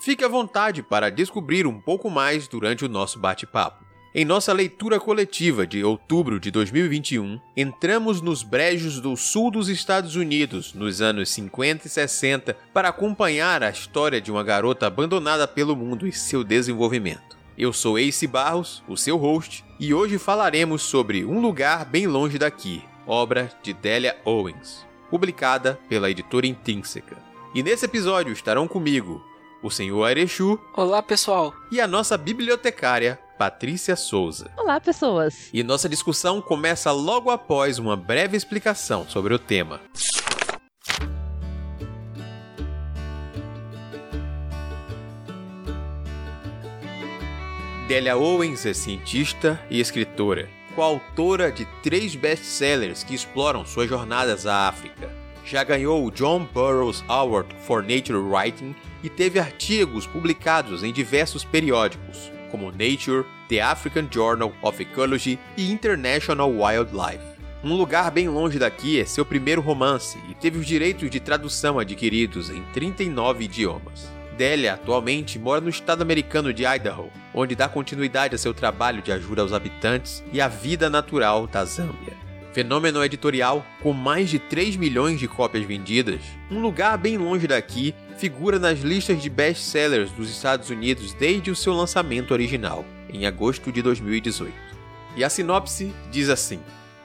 fique à vontade para descobrir um pouco mais durante o nosso bate-papo. Em nossa leitura coletiva de outubro de 2021, entramos nos brejos do sul dos Estados Unidos nos anos 50 e 60 para acompanhar a história de uma garota abandonada pelo mundo e seu desenvolvimento. Eu sou Ace Barros, o seu host, e hoje falaremos sobre Um Lugar Bem Longe Daqui, obra de Delia Owens publicada pela editora Intrínseca. E nesse episódio estarão comigo o senhor Arechu. Olá, pessoal. E a nossa bibliotecária, Patrícia Souza. Olá, pessoas. E nossa discussão começa logo após uma breve explicação sobre o tema. Delia Owens é cientista e escritora coautora de três best-sellers que exploram suas jornadas à África. Já ganhou o John Burroughs Award for Nature Writing e teve artigos publicados em diversos periódicos, como Nature, The African Journal of Ecology e International Wildlife. Um Lugar Bem Longe Daqui é seu primeiro romance e teve os direitos de tradução adquiridos em 39 idiomas. Delia atualmente mora no estado americano de Idaho, onde dá continuidade a seu trabalho de ajuda aos habitantes e à vida natural da Zâmbia. Fenômeno editorial com mais de 3 milhões de cópias vendidas, um lugar bem longe daqui figura nas listas de best-sellers dos Estados Unidos desde o seu lançamento original, em agosto de 2018. E a sinopse diz assim: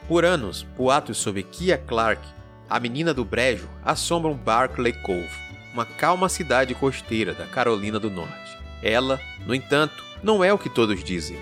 Por anos, boatos sobre Kia Clark, a menina do brejo, assombram Barclay Cove uma calma cidade costeira da Carolina do Norte. Ela, no entanto, não é o que todos dizem.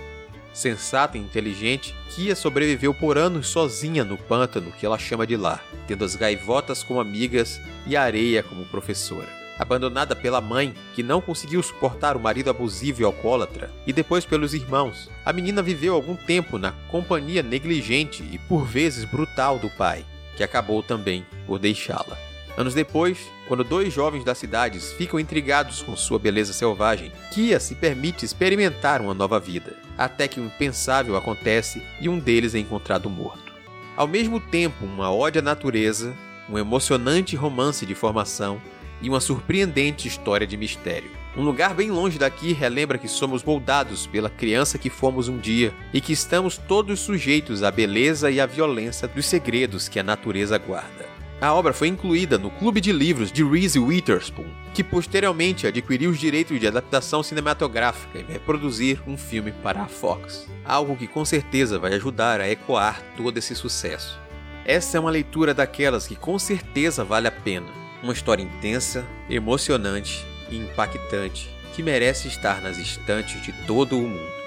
Sensata e inteligente, Kia sobreviveu por anos sozinha no pântano que ela chama de lar, tendo as gaivotas como amigas e a areia como professora. Abandonada pela mãe, que não conseguiu suportar o marido abusivo e alcoólatra, e depois pelos irmãos, a menina viveu algum tempo na companhia negligente e por vezes brutal do pai, que acabou também por deixá-la. Anos depois, quando dois jovens das cidades ficam intrigados com sua beleza selvagem, Kia se permite experimentar uma nova vida, até que o impensável acontece e um deles é encontrado morto. Ao mesmo tempo, uma ode à natureza, um emocionante romance de formação e uma surpreendente história de mistério. Um lugar bem longe daqui relembra que somos moldados pela criança que fomos um dia e que estamos todos sujeitos à beleza e à violência dos segredos que a natureza guarda. A obra foi incluída no Clube de Livros de Reese Witherspoon, que posteriormente adquiriu os direitos de adaptação cinematográfica e vai produzir um filme para a Fox. Algo que com certeza vai ajudar a ecoar todo esse sucesso. Essa é uma leitura daquelas que com certeza vale a pena. Uma história intensa, emocionante e impactante que merece estar nas estantes de todo o mundo.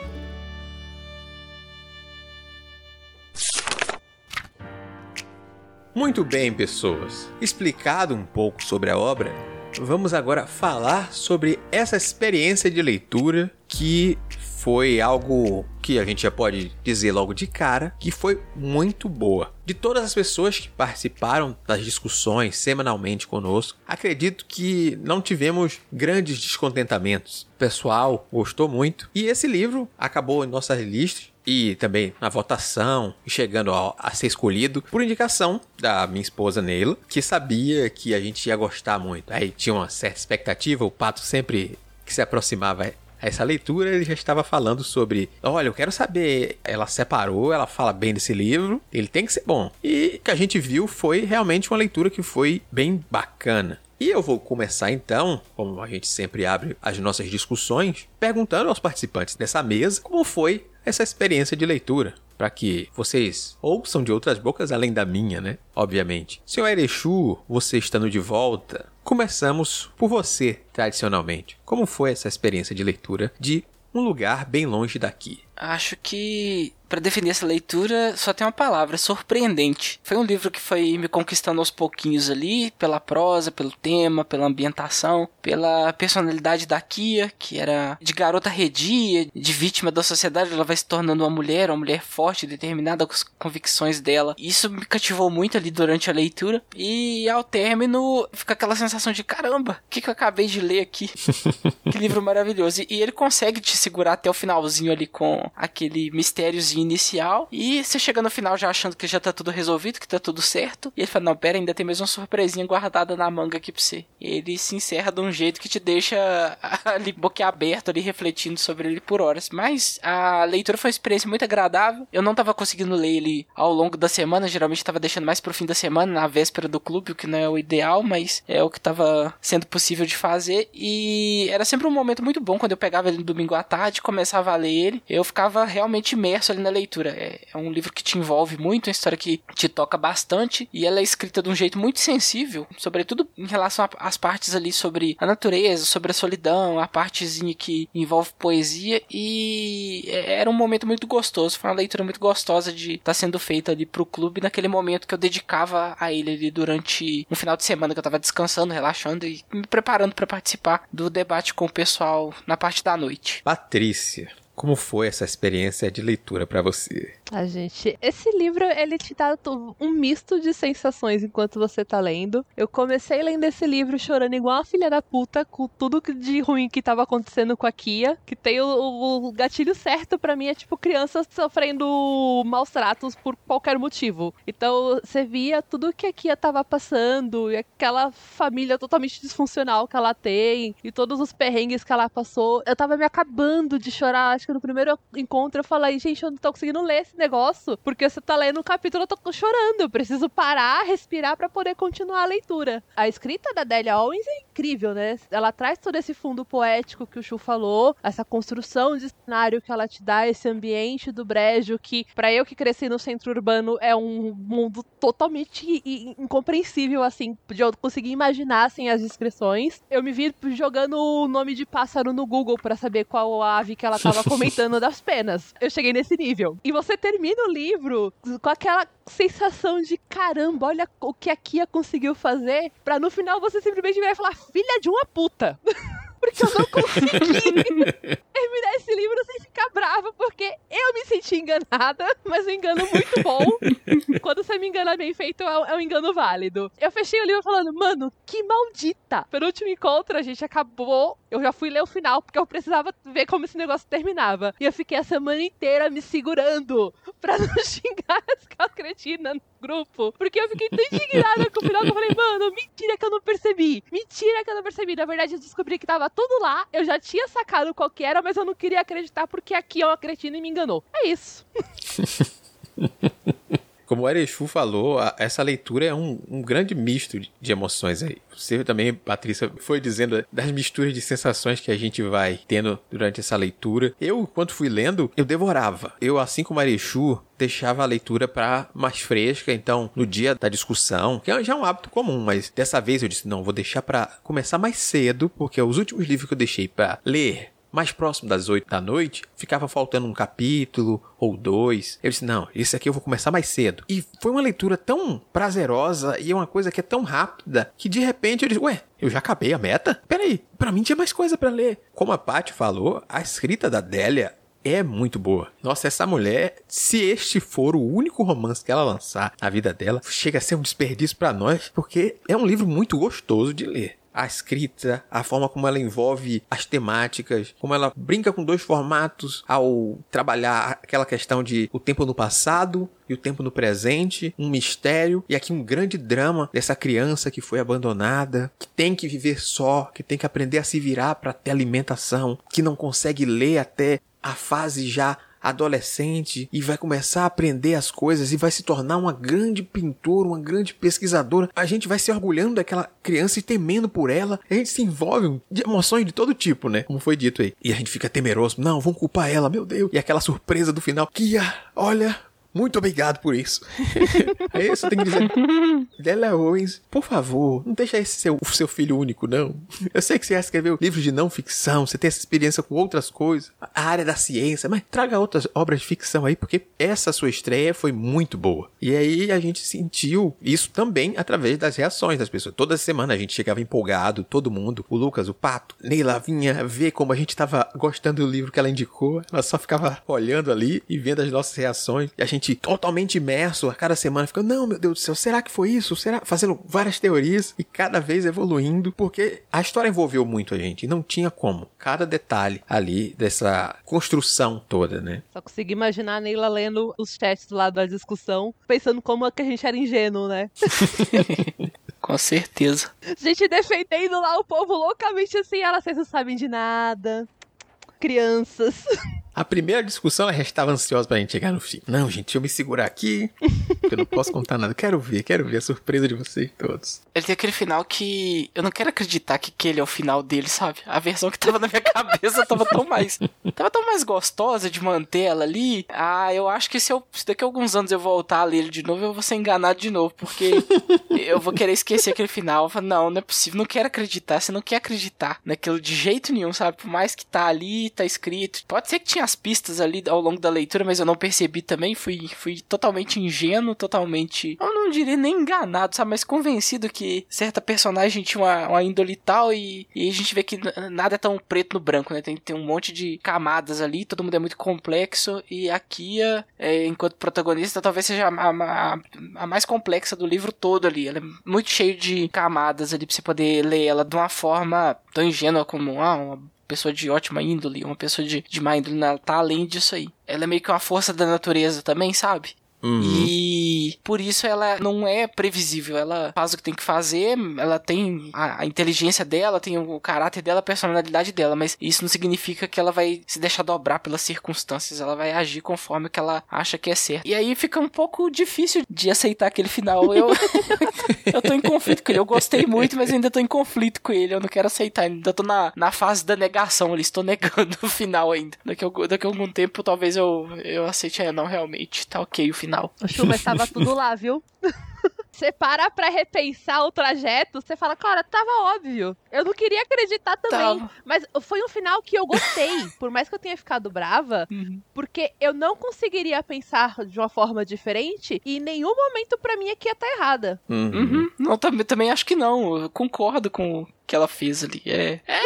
Muito bem, pessoas. Explicado um pouco sobre a obra, vamos agora falar sobre essa experiência de leitura que foi algo que a gente já pode dizer logo de cara que foi muito boa. De todas as pessoas que participaram das discussões semanalmente conosco, acredito que não tivemos grandes descontentamentos. O pessoal gostou muito e esse livro acabou em nossas listas e também na votação, chegando a, ser escolhido por indicação da minha esposa Neila, que sabia que a gente ia gostar muito. Aí tinha uma certa expectativa, o Pato sempre que se aproximava essa leitura, ele já estava falando sobre, olha, eu quero saber, ela separou, ela fala bem desse livro, ele tem que ser bom. E o que a gente viu foi realmente uma leitura que foi bem bacana. E eu vou começar então, como a gente sempre abre as nossas discussões, perguntando aos participantes dessa mesa como foi essa experiência de leitura para que vocês ouçam de outras bocas além da minha, né? Obviamente. Senhor Erechu, você estando de volta, começamos por você, tradicionalmente. Como foi essa experiência de leitura de Um Lugar Bem Longe Daqui? Acho que para definir essa leitura, só tem uma palavra: surpreendente. Foi um livro que foi me conquistando aos pouquinhos ali, pela prosa, pelo tema, pela ambientação, pela personalidade da Kia, que era de garota redia, de vítima da sociedade, ela vai se tornando uma mulher, uma mulher forte, determinada com as convicções dela. Isso me cativou muito ali durante a leitura. E ao término, fica aquela sensação de: caramba, o que, que eu acabei de ler aqui? que livro maravilhoso. E ele consegue te segurar até o finalzinho ali com aquele mistériozinho inicial e você chega no final já achando que já tá tudo resolvido, que tá tudo certo. E ele fala: Não, pera, ainda tem mais uma surpresinha guardada na manga aqui pra você. Ele se encerra de um jeito que te deixa ali boquiaberto, ali refletindo sobre ele por horas. Mas a leitura foi uma experiência muito agradável. Eu não tava conseguindo ler ele ao longo da semana, geralmente tava deixando mais pro fim da semana, na véspera do clube, o que não é o ideal, mas é o que tava sendo possível de fazer. E era sempre um momento muito bom quando eu pegava ele no domingo à tarde, começava a ler ele. Eu ficava realmente imerso ali na leitura. É, é, um livro que te envolve muito, uma história que te toca bastante e ela é escrita de um jeito muito sensível, sobretudo em relação às partes ali sobre a natureza, sobre a solidão, a partezinha que envolve poesia e é, era um momento muito gostoso, foi uma leitura muito gostosa de estar tá sendo feita ali pro clube naquele momento que eu dedicava a ele ali durante um final de semana que eu tava descansando, relaxando e me preparando para participar do debate com o pessoal na parte da noite. Patrícia, como foi essa experiência de leitura para você? A ah, gente, esse livro ele te dá um misto de sensações enquanto você tá lendo. Eu comecei lendo esse livro chorando igual uma filha da puta com tudo de ruim que tava acontecendo com a Kia, que tem o, o gatilho certo para mim é tipo crianças sofrendo maus tratos por qualquer motivo. Então você via tudo que a Kia tava passando e aquela família totalmente disfuncional que ela tem e todos os perrengues que ela passou. Eu tava me acabando de chorar, acho que no primeiro encontro eu falei, gente, eu não tô conseguindo ler esse negócio, porque você tá lendo um capítulo, eu tô chorando. Eu preciso parar, respirar para poder continuar a leitura. A escrita da Delia Owens é incrível, né? Ela traz todo esse fundo poético que o Chu falou, essa construção de cenário que ela te dá, esse ambiente do brejo, que para eu que cresci no centro urbano é um mundo totalmente incompreensível, assim, de eu conseguir imaginar sem as descrições. Eu me vi jogando o nome de pássaro no Google para saber qual ave que ela tava comentando das penas. Eu cheguei nesse nível. E você termina o livro com aquela sensação de caramba, olha o que a Kia conseguiu fazer, pra no final você simplesmente e falar, filha de uma puta. porque eu não consegui terminar esse livro sem ficar brava, porque eu me senti enganada, mas um engano muito bom. Quando você me engana bem feito, é um, é um engano válido. Eu fechei o livro falando, mano, que maldita. Pelo último encontro, a gente acabou. Eu já fui ler o final, porque eu precisava ver como esse negócio terminava. E eu fiquei a semana inteira me segurando pra não xingar as cretinas no grupo. Porque eu fiquei tão indignada com o final que eu falei, mano, mentira que eu não percebi. Mentira que eu não percebi. Na verdade, eu descobri que tava tudo lá. Eu já tinha sacado qual que era, mas eu não queria acreditar porque aqui é uma cretina e me enganou. É isso. Como o Erechu falou, essa leitura é um, um, grande misto de emoções aí. Você também, Patrícia, foi dizendo das misturas de sensações que a gente vai tendo durante essa leitura. Eu, enquanto fui lendo, eu devorava. Eu, assim como o Erechu, deixava a leitura para mais fresca, então no dia da discussão, que já é um hábito comum, mas dessa vez eu disse, não, vou deixar para começar mais cedo, porque os últimos livros que eu deixei para ler mais próximo das 8 da noite, ficava faltando um capítulo ou dois. Eu disse: não, esse aqui eu vou começar mais cedo. E foi uma leitura tão prazerosa e é uma coisa que é tão rápida que de repente eu disse: ué, eu já acabei a meta? Peraí, para mim tinha mais coisa para ler. Como a Paty falou, a escrita da Délia é muito boa. Nossa, essa mulher, se este for o único romance que ela lançar na vida dela, chega a ser um desperdício para nós, porque é um livro muito gostoso de ler a escrita, a forma como ela envolve as temáticas, como ela brinca com dois formatos ao trabalhar aquela questão de o tempo no passado e o tempo no presente, um mistério e aqui um grande drama dessa criança que foi abandonada, que tem que viver só, que tem que aprender a se virar para ter alimentação, que não consegue ler até a fase já adolescente e vai começar a aprender as coisas e vai se tornar uma grande pintora, uma grande pesquisadora. A gente vai se orgulhando daquela criança e temendo por ela. A gente se envolve de emoções de todo tipo, né? Como foi dito aí. E a gente fica temeroso. Não, vão culpar ela, meu Deus. E aquela surpresa do final. Kia, olha, Muito obrigado por isso. Aí você tem que dizer, Della Owens, por favor, não deixa esse seu, seu filho único, não. Eu sei que você já escreveu livros de não ficção, você tem essa experiência com outras coisas, a área da ciência, mas traga outras obras de ficção aí, porque essa sua estreia foi muito boa. E aí a gente sentiu isso também através das reações das pessoas. Toda semana a gente chegava empolgado, todo mundo, o Lucas, o Pato, Neila vinha ver como a gente tava gostando do livro que ela indicou, ela só ficava olhando ali e vendo as nossas reações, e a gente totalmente imerso a cada semana, ficando, não, meu Deus do céu, será que foi isso? Será? Fazendo várias teorias e cada vez evoluindo, porque a história envolveu muito a gente, e não tinha como. Cada detalhe ali dessa construção toda, né? Só consegui imaginar a Neila lendo os chats do lado da discussão, pensando como é que a gente era ingênuo, né? Com certeza. Gente defendendo lá o povo loucamente assim, ela, vocês não sabem de nada. Crianças. A primeira discussão, ela estava ansiosa pra gente chegar no fim. Não, gente, deixa eu me segurar aqui, que eu não posso contar nada. Quero ver, quero ver a surpresa de vocês todos. Ele tem aquele final que eu não quero acreditar que aquele é o final dele, sabe? A versão que tava na minha cabeça tava tão mais. Tava tão mais gostosa de manter ela ali. Ah, eu acho que se, eu, se daqui a alguns anos eu voltar a ler ele de novo, eu vou ser enganado de novo, porque eu vou querer esquecer aquele final. Falo, não, não é possível, não quero acreditar. Você não quer acreditar naquilo de jeito nenhum, sabe? Por mais que tá ali, tá escrito. Pode ser que tinha as pistas ali ao longo da leitura, mas eu não percebi também. Fui, fui totalmente ingênuo, totalmente. Eu não diria nem enganado, sabe? Mas convencido que certa personagem tinha uma, uma índole tal e, e a gente vê que nada é tão preto no branco, né? Tem, tem um monte de camadas ali, todo mundo é muito complexo e a Kia, é, enquanto protagonista, talvez seja a, a, a, mais complexa do livro todo ali. Ela é muito cheia de camadas ali pra você poder ler ela de uma forma tão ingênua como ah, uma pessoa de ótima índole, uma pessoa de, de má índole, ela tá além disso aí. Ela é meio que uma força da natureza também, sabe? Uhum. E por isso ela não é previsível. Ela faz o que tem que fazer, ela tem a, a, inteligência dela, tem o caráter dela, a personalidade dela, mas isso não significa que ela vai se deixar dobrar pelas circunstâncias. Ela vai agir conforme o que ela acha que é certo. E aí fica um pouco difícil de aceitar aquele final. Eu, eu tô em conflito com ele. Eu gostei muito, mas ainda tô em conflito com ele. Eu não quero aceitar. Ainda tô na, na fase da negação ali. Estou negando o final ainda. Daqui a, daqui a algum tempo, talvez eu, eu aceite. É, não, realmente. Tá ok o final. O Chu, mas tava tudo lá, viu? Você para pra repensar o trajeto, você fala, cara, tava óbvio. Eu não queria acreditar também. Tava. Mas foi um final que eu gostei. por mais que eu tenha ficado brava, Uhum. porque eu não conseguiria pensar de uma forma diferente e em nenhum momento pra mim aqui ia estar errada. Uhum. Uhum. Não, também, também acho que não. Eu concordo com o que ela fez ali. É. É.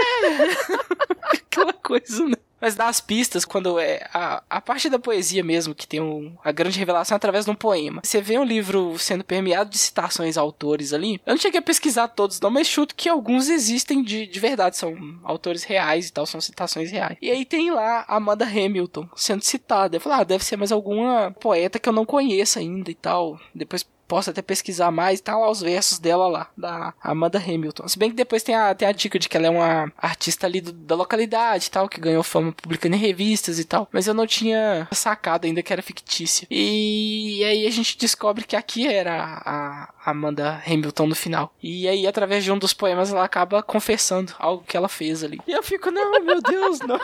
Aquela coisa, né? Mas das pistas, quando é a, a parte da poesia mesmo, que tem um, a grande revelação através de um poema. Você vê um livro sendo permeado de citações a autores ali. Eu não cheguei a pesquisar todos, não, mas chuto que alguns existem de, de verdade, são autores reais e tal, são citações reais. E aí tem lá a Amanda Hamilton sendo citada. Eu falei, ah, deve ser mais alguma poeta que eu não conheço ainda e tal. Depois posso até pesquisar mais, tá lá os versos dela lá, da Amanda Hamilton. Se bem que depois tem a, tem a dica de que ela é uma artista ali do- da localidade e tal, que ganhou fama publicando em revistas e tal, mas eu não tinha sacado ainda que era fictícia. E aí a gente descobre que aqui era a, a Amanda Hamilton no final. E aí, através de um dos poemas, ela acaba confessando algo que ela fez ali. E eu fico, não, meu Deus, não.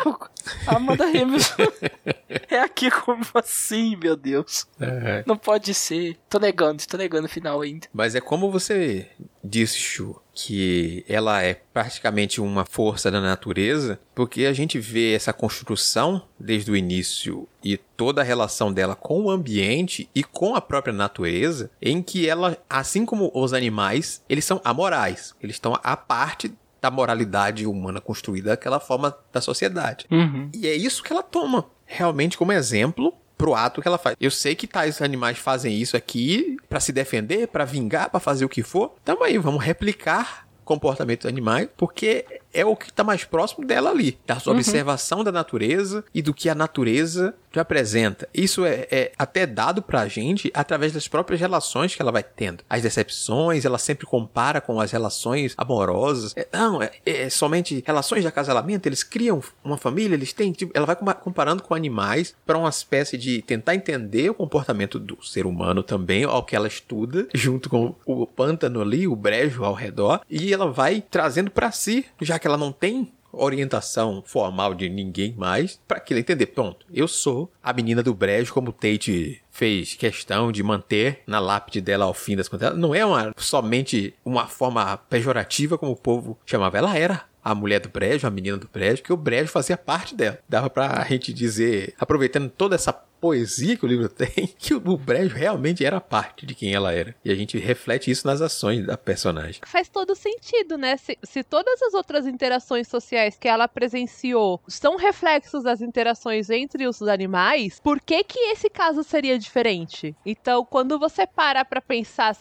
A Amanda Hamilton é aqui como assim, meu Deus? É. Não pode ser. Tô negando, tô negando o final ainda. Mas é como você disse, Chu, que ela é praticamente uma força da natureza, porque a gente vê essa construção desde o início e toda a relação dela com o ambiente e com a própria natureza, em que ela, assim como os animais, eles são amorais, eles estão à parte da moralidade humana construída daquela forma da sociedade. Uhum. E é isso que ela toma realmente como exemplo pro ato que ela faz. Eu sei que tais animais fazem isso aqui pra se defender, pra vingar, pra fazer o que for. Tamo aí, vamos replicar comportamento dos animais, porque é o que tá mais próximo dela ali, da sua observação da natureza e do que a natureza te apresenta. Isso é, é até dado pra gente através das próprias relações que ela vai tendo. As decepções, ela sempre compara com as relações amorosas. É, não, é, é somente relações de acasalamento, eles criam uma família, eles têm. tipo, ela vai comparando com animais para uma espécie de tentar entender o comportamento do ser humano também, ao que ela estuda, junto com o pântano ali, o brejo ao redor, e ela vai trazendo pra si, já que ela não tem orientação formal de ninguém mais para que ele entender, pronto, eu sou a menina do brejo como Tate fez questão de manter na lápide dela ao fim das contas. Não é uma, somente uma forma pejorativa como o povo chamava, ela era a mulher do brejo, a menina do brejo, que o brejo fazia parte dela. Dava pra gente dizer, aproveitando toda essa poesia que o livro tem, que o Brejo realmente era parte de quem ela era. E a gente reflete isso nas ações da personagem. Faz todo sentido, né? Se, se todas as outras interações sociais que ela presenciou são reflexos das interações entre os animais, por que que esse caso seria diferente? Então, quando você para pra pensar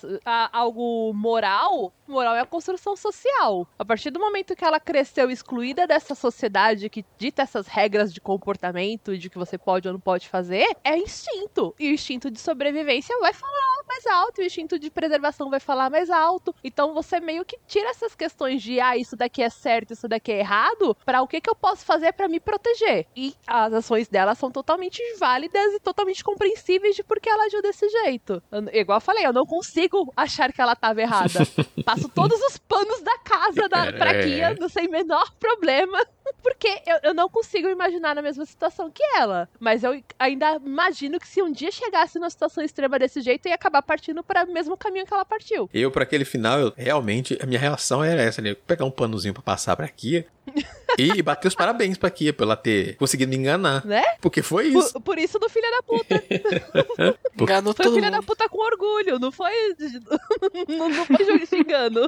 algo moral, moral é a construção social. A partir do momento que ela cresceu excluída dessa sociedade que dita essas regras de comportamento, de que você pode ou não pode fazer, é instinto. E o instinto de sobrevivência vai falar mais alto, e o instinto de preservação vai falar mais alto. Então você meio que tira essas questões de ah, isso daqui é certo, isso daqui é errado, para o que que eu posso fazer para me proteger. E as ações dela são totalmente válidas e totalmente compreensíveis de por que ela agiu desse jeito. Eu, igual eu falei, eu não consigo achar que ela tava errada. Passo todos os panos da casa da, pra é. Sem menor problema. Porque eu, eu não consigo imaginar na mesma situação que ela. Mas eu ainda imagino que se um dia chegasse numa situação extrema desse jeito, ia acabar partindo para o mesmo caminho que ela partiu. Eu, para aquele final, eu, realmente, a minha reação era essa, né? Pegar um panozinho para passar pra Kia e bater os parabéns pra Kia por ela ter conseguido me enganar. Né? Porque foi isso. Por, por isso do filho da puta. Enganou foi todo filho da puta com orgulho, não foi. não, não foi xingando.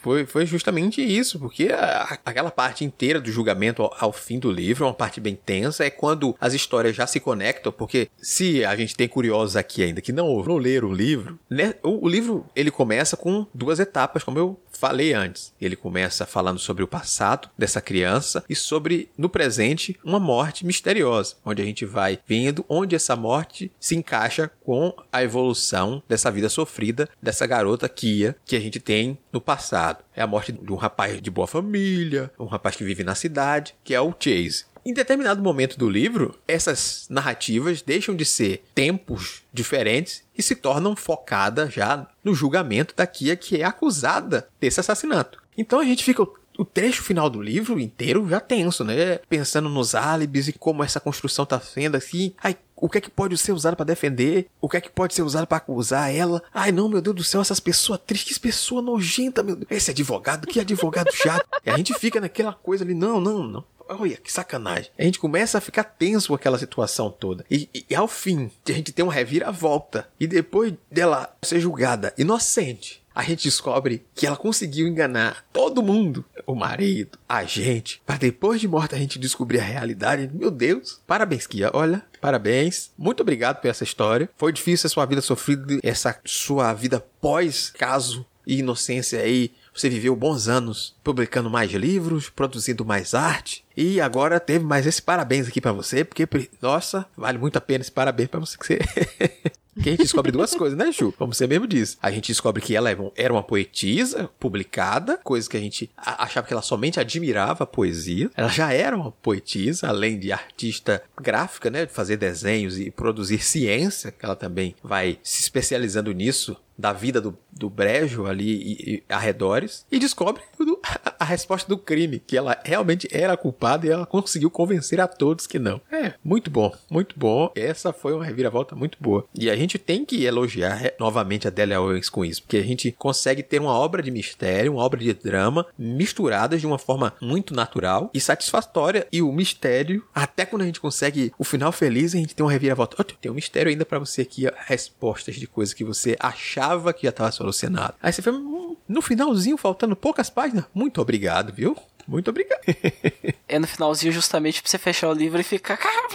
foi, foi justamente isso, porque a, aquela parte inteira do julgamento ao, ao, fim do livro, uma parte bem tensa, é quando as histórias já se conectam, porque se a gente tem curiosos aqui ainda que não, não leram o livro, né, o, o livro ele começa com duas etapas, como eu falei antes. Ele começa falando sobre o passado dessa criança e sobre, no presente, uma morte misteriosa, onde a gente vai vendo onde essa morte se encaixa com a evolução dessa vida sofrida dessa garota Kia que a gente tem no passado. É a morte de um rapaz de boa família, um rapaz que vive na cidade, que é o Chase. Em determinado momento do livro, essas narrativas deixam de ser tempos diferentes e se tornam focadas já no julgamento da Kia que é acusada desse assassinato. Então a gente fica o trecho final do livro inteiro já tenso, né? Pensando nos álibis e como essa construção tá sendo assim. Ai, o que é que pode ser usado para defender? O que é que pode ser usado para acusar ela? Ai, não, meu Deus do céu, essas pessoas tristes, que pessoa nojenta, meu Deus. Esse advogado, que advogado chato. e a gente fica naquela coisa ali, não, não, não olha, que sacanagem. A gente começa a ficar tenso com aquela situação toda. E, e, e ao fim, a gente tem uma reviravolta. E depois dela ser julgada inocente, a gente descobre que ela conseguiu enganar todo mundo, o marido, a gente, para depois de morta a gente descobrir a realidade. Meu Deus, parabéns, Kia, olha, parabéns. Muito obrigado por essa história. Foi difícil a sua vida sofrida, essa sua vida pós caso e inocência aí você viveu bons anos publicando mais livros, produzindo mais arte. E agora teve mais esse parabéns aqui para você, porque, nossa, vale muito a pena esse parabéns para você que você. que a gente descobre duas coisas, né, Ju? Como você mesmo disse. A gente descobre que ela é era uma poetisa publicada, coisa que a gente achava que ela somente admirava a poesia. Ela já era uma poetisa, além de artista gráfica, né, de fazer desenhos e produzir ciência, que ela também vai se especializando nisso da vida do, do Brejo ali e, e arredores e descobre a, a resposta do crime, que ela realmente era culpada e ela conseguiu convencer a todos que não. É, muito bom, muito bom. Essa foi uma reviravolta muito boa. E a gente tem que elogiar novamente a Delia Owens com isso, porque a gente consegue ter uma obra de mistério, uma obra de drama misturadas de uma forma muito natural e satisfatória. E o mistério, até quando a gente consegue o final feliz, a gente tem uma reviravolta. Oh, tem um mistério ainda para você aqui, respostas de coisas que você achava achava que já estava solucionado. Aí você foi hum, no finalzinho, faltando poucas páginas. Muito obrigado, viu? Muito obrigado. é no finalzinho justamente pra você fechar o livro e ficar, cara,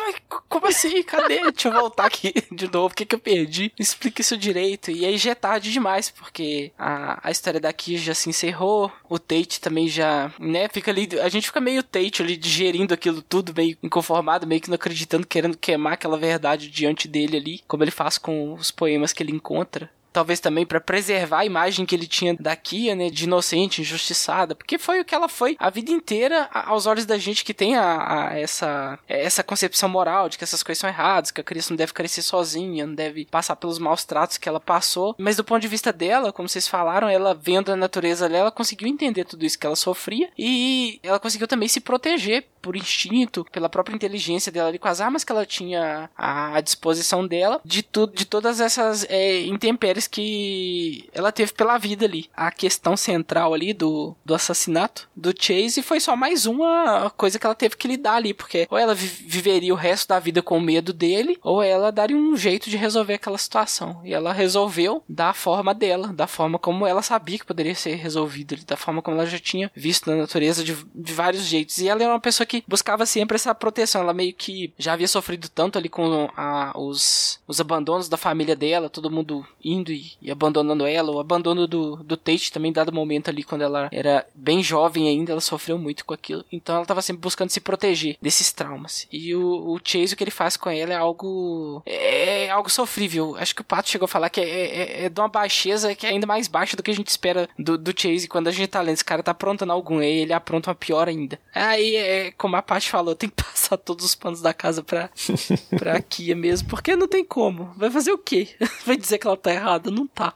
como assim? Cadê? Deixa eu voltar aqui de novo. O que, que eu perdi? Explica isso direito. E aí já é tarde demais, porque a, a história daqui já se encerrou. O Tate também já, né? Fica ali. A gente fica meio Tate ali, digerindo aquilo tudo, meio inconformado, meio que não acreditando, querendo queimar aquela verdade diante dele ali. Como ele faz com os poemas que ele encontra talvez também para preservar a imagem que ele tinha da Kia, né, de inocente, injustiçada, porque foi o que ela foi a vida inteira aos olhos da gente que tem a, a essa essa concepção moral de que essas coisas são erradas, que a criança não deve crescer sozinha, não deve passar pelos maus tratos que ela passou, mas do ponto de vista dela, como vocês falaram, ela vendo a natureza dela, conseguiu entender tudo isso que ela sofria e ela conseguiu também se proteger por instinto, pela própria inteligência dela ali, com as armas que ela tinha à disposição dela, de tudo, de todas essas é, intempéries que ela teve pela vida ali. A questão central ali do, do assassinato do Chase foi só mais uma coisa que ela teve que lidar ali, porque ou ela vi viveria o resto da vida com medo dele, ou ela daria um jeito de resolver aquela situação. E ela resolveu da forma dela, da forma como ela sabia que poderia ser resolvido, da forma como ela já tinha visto na natureza de, de vários jeitos. E ela era uma pessoa que que buscava sempre essa proteção. Ela meio que já havia sofrido tanto ali com a, os, os abandonos da família dela, todo mundo indo e, e, abandonando ela. O abandono do, do Tate também, dado momento ali, quando ela era bem jovem ainda, ela sofreu muito com aquilo. Então ela estava sempre buscando se proteger desses traumas. E o, o Chase, o que ele faz com ela é algo. É, é algo sofrível. Acho que o Pato chegou a falar que é, é, é, de uma baixeza que é ainda mais baixa do que a gente espera do, do Chase quando a gente tá lendo. Esse cara tá aprontando algum, aí ele apronta uma pior ainda. Aí é como a Paty falou, tem que passar todos os panos da casa pra, pra Kia mesmo, porque não tem como. Vai fazer o quê? Vai dizer que ela tá errada? Não tá.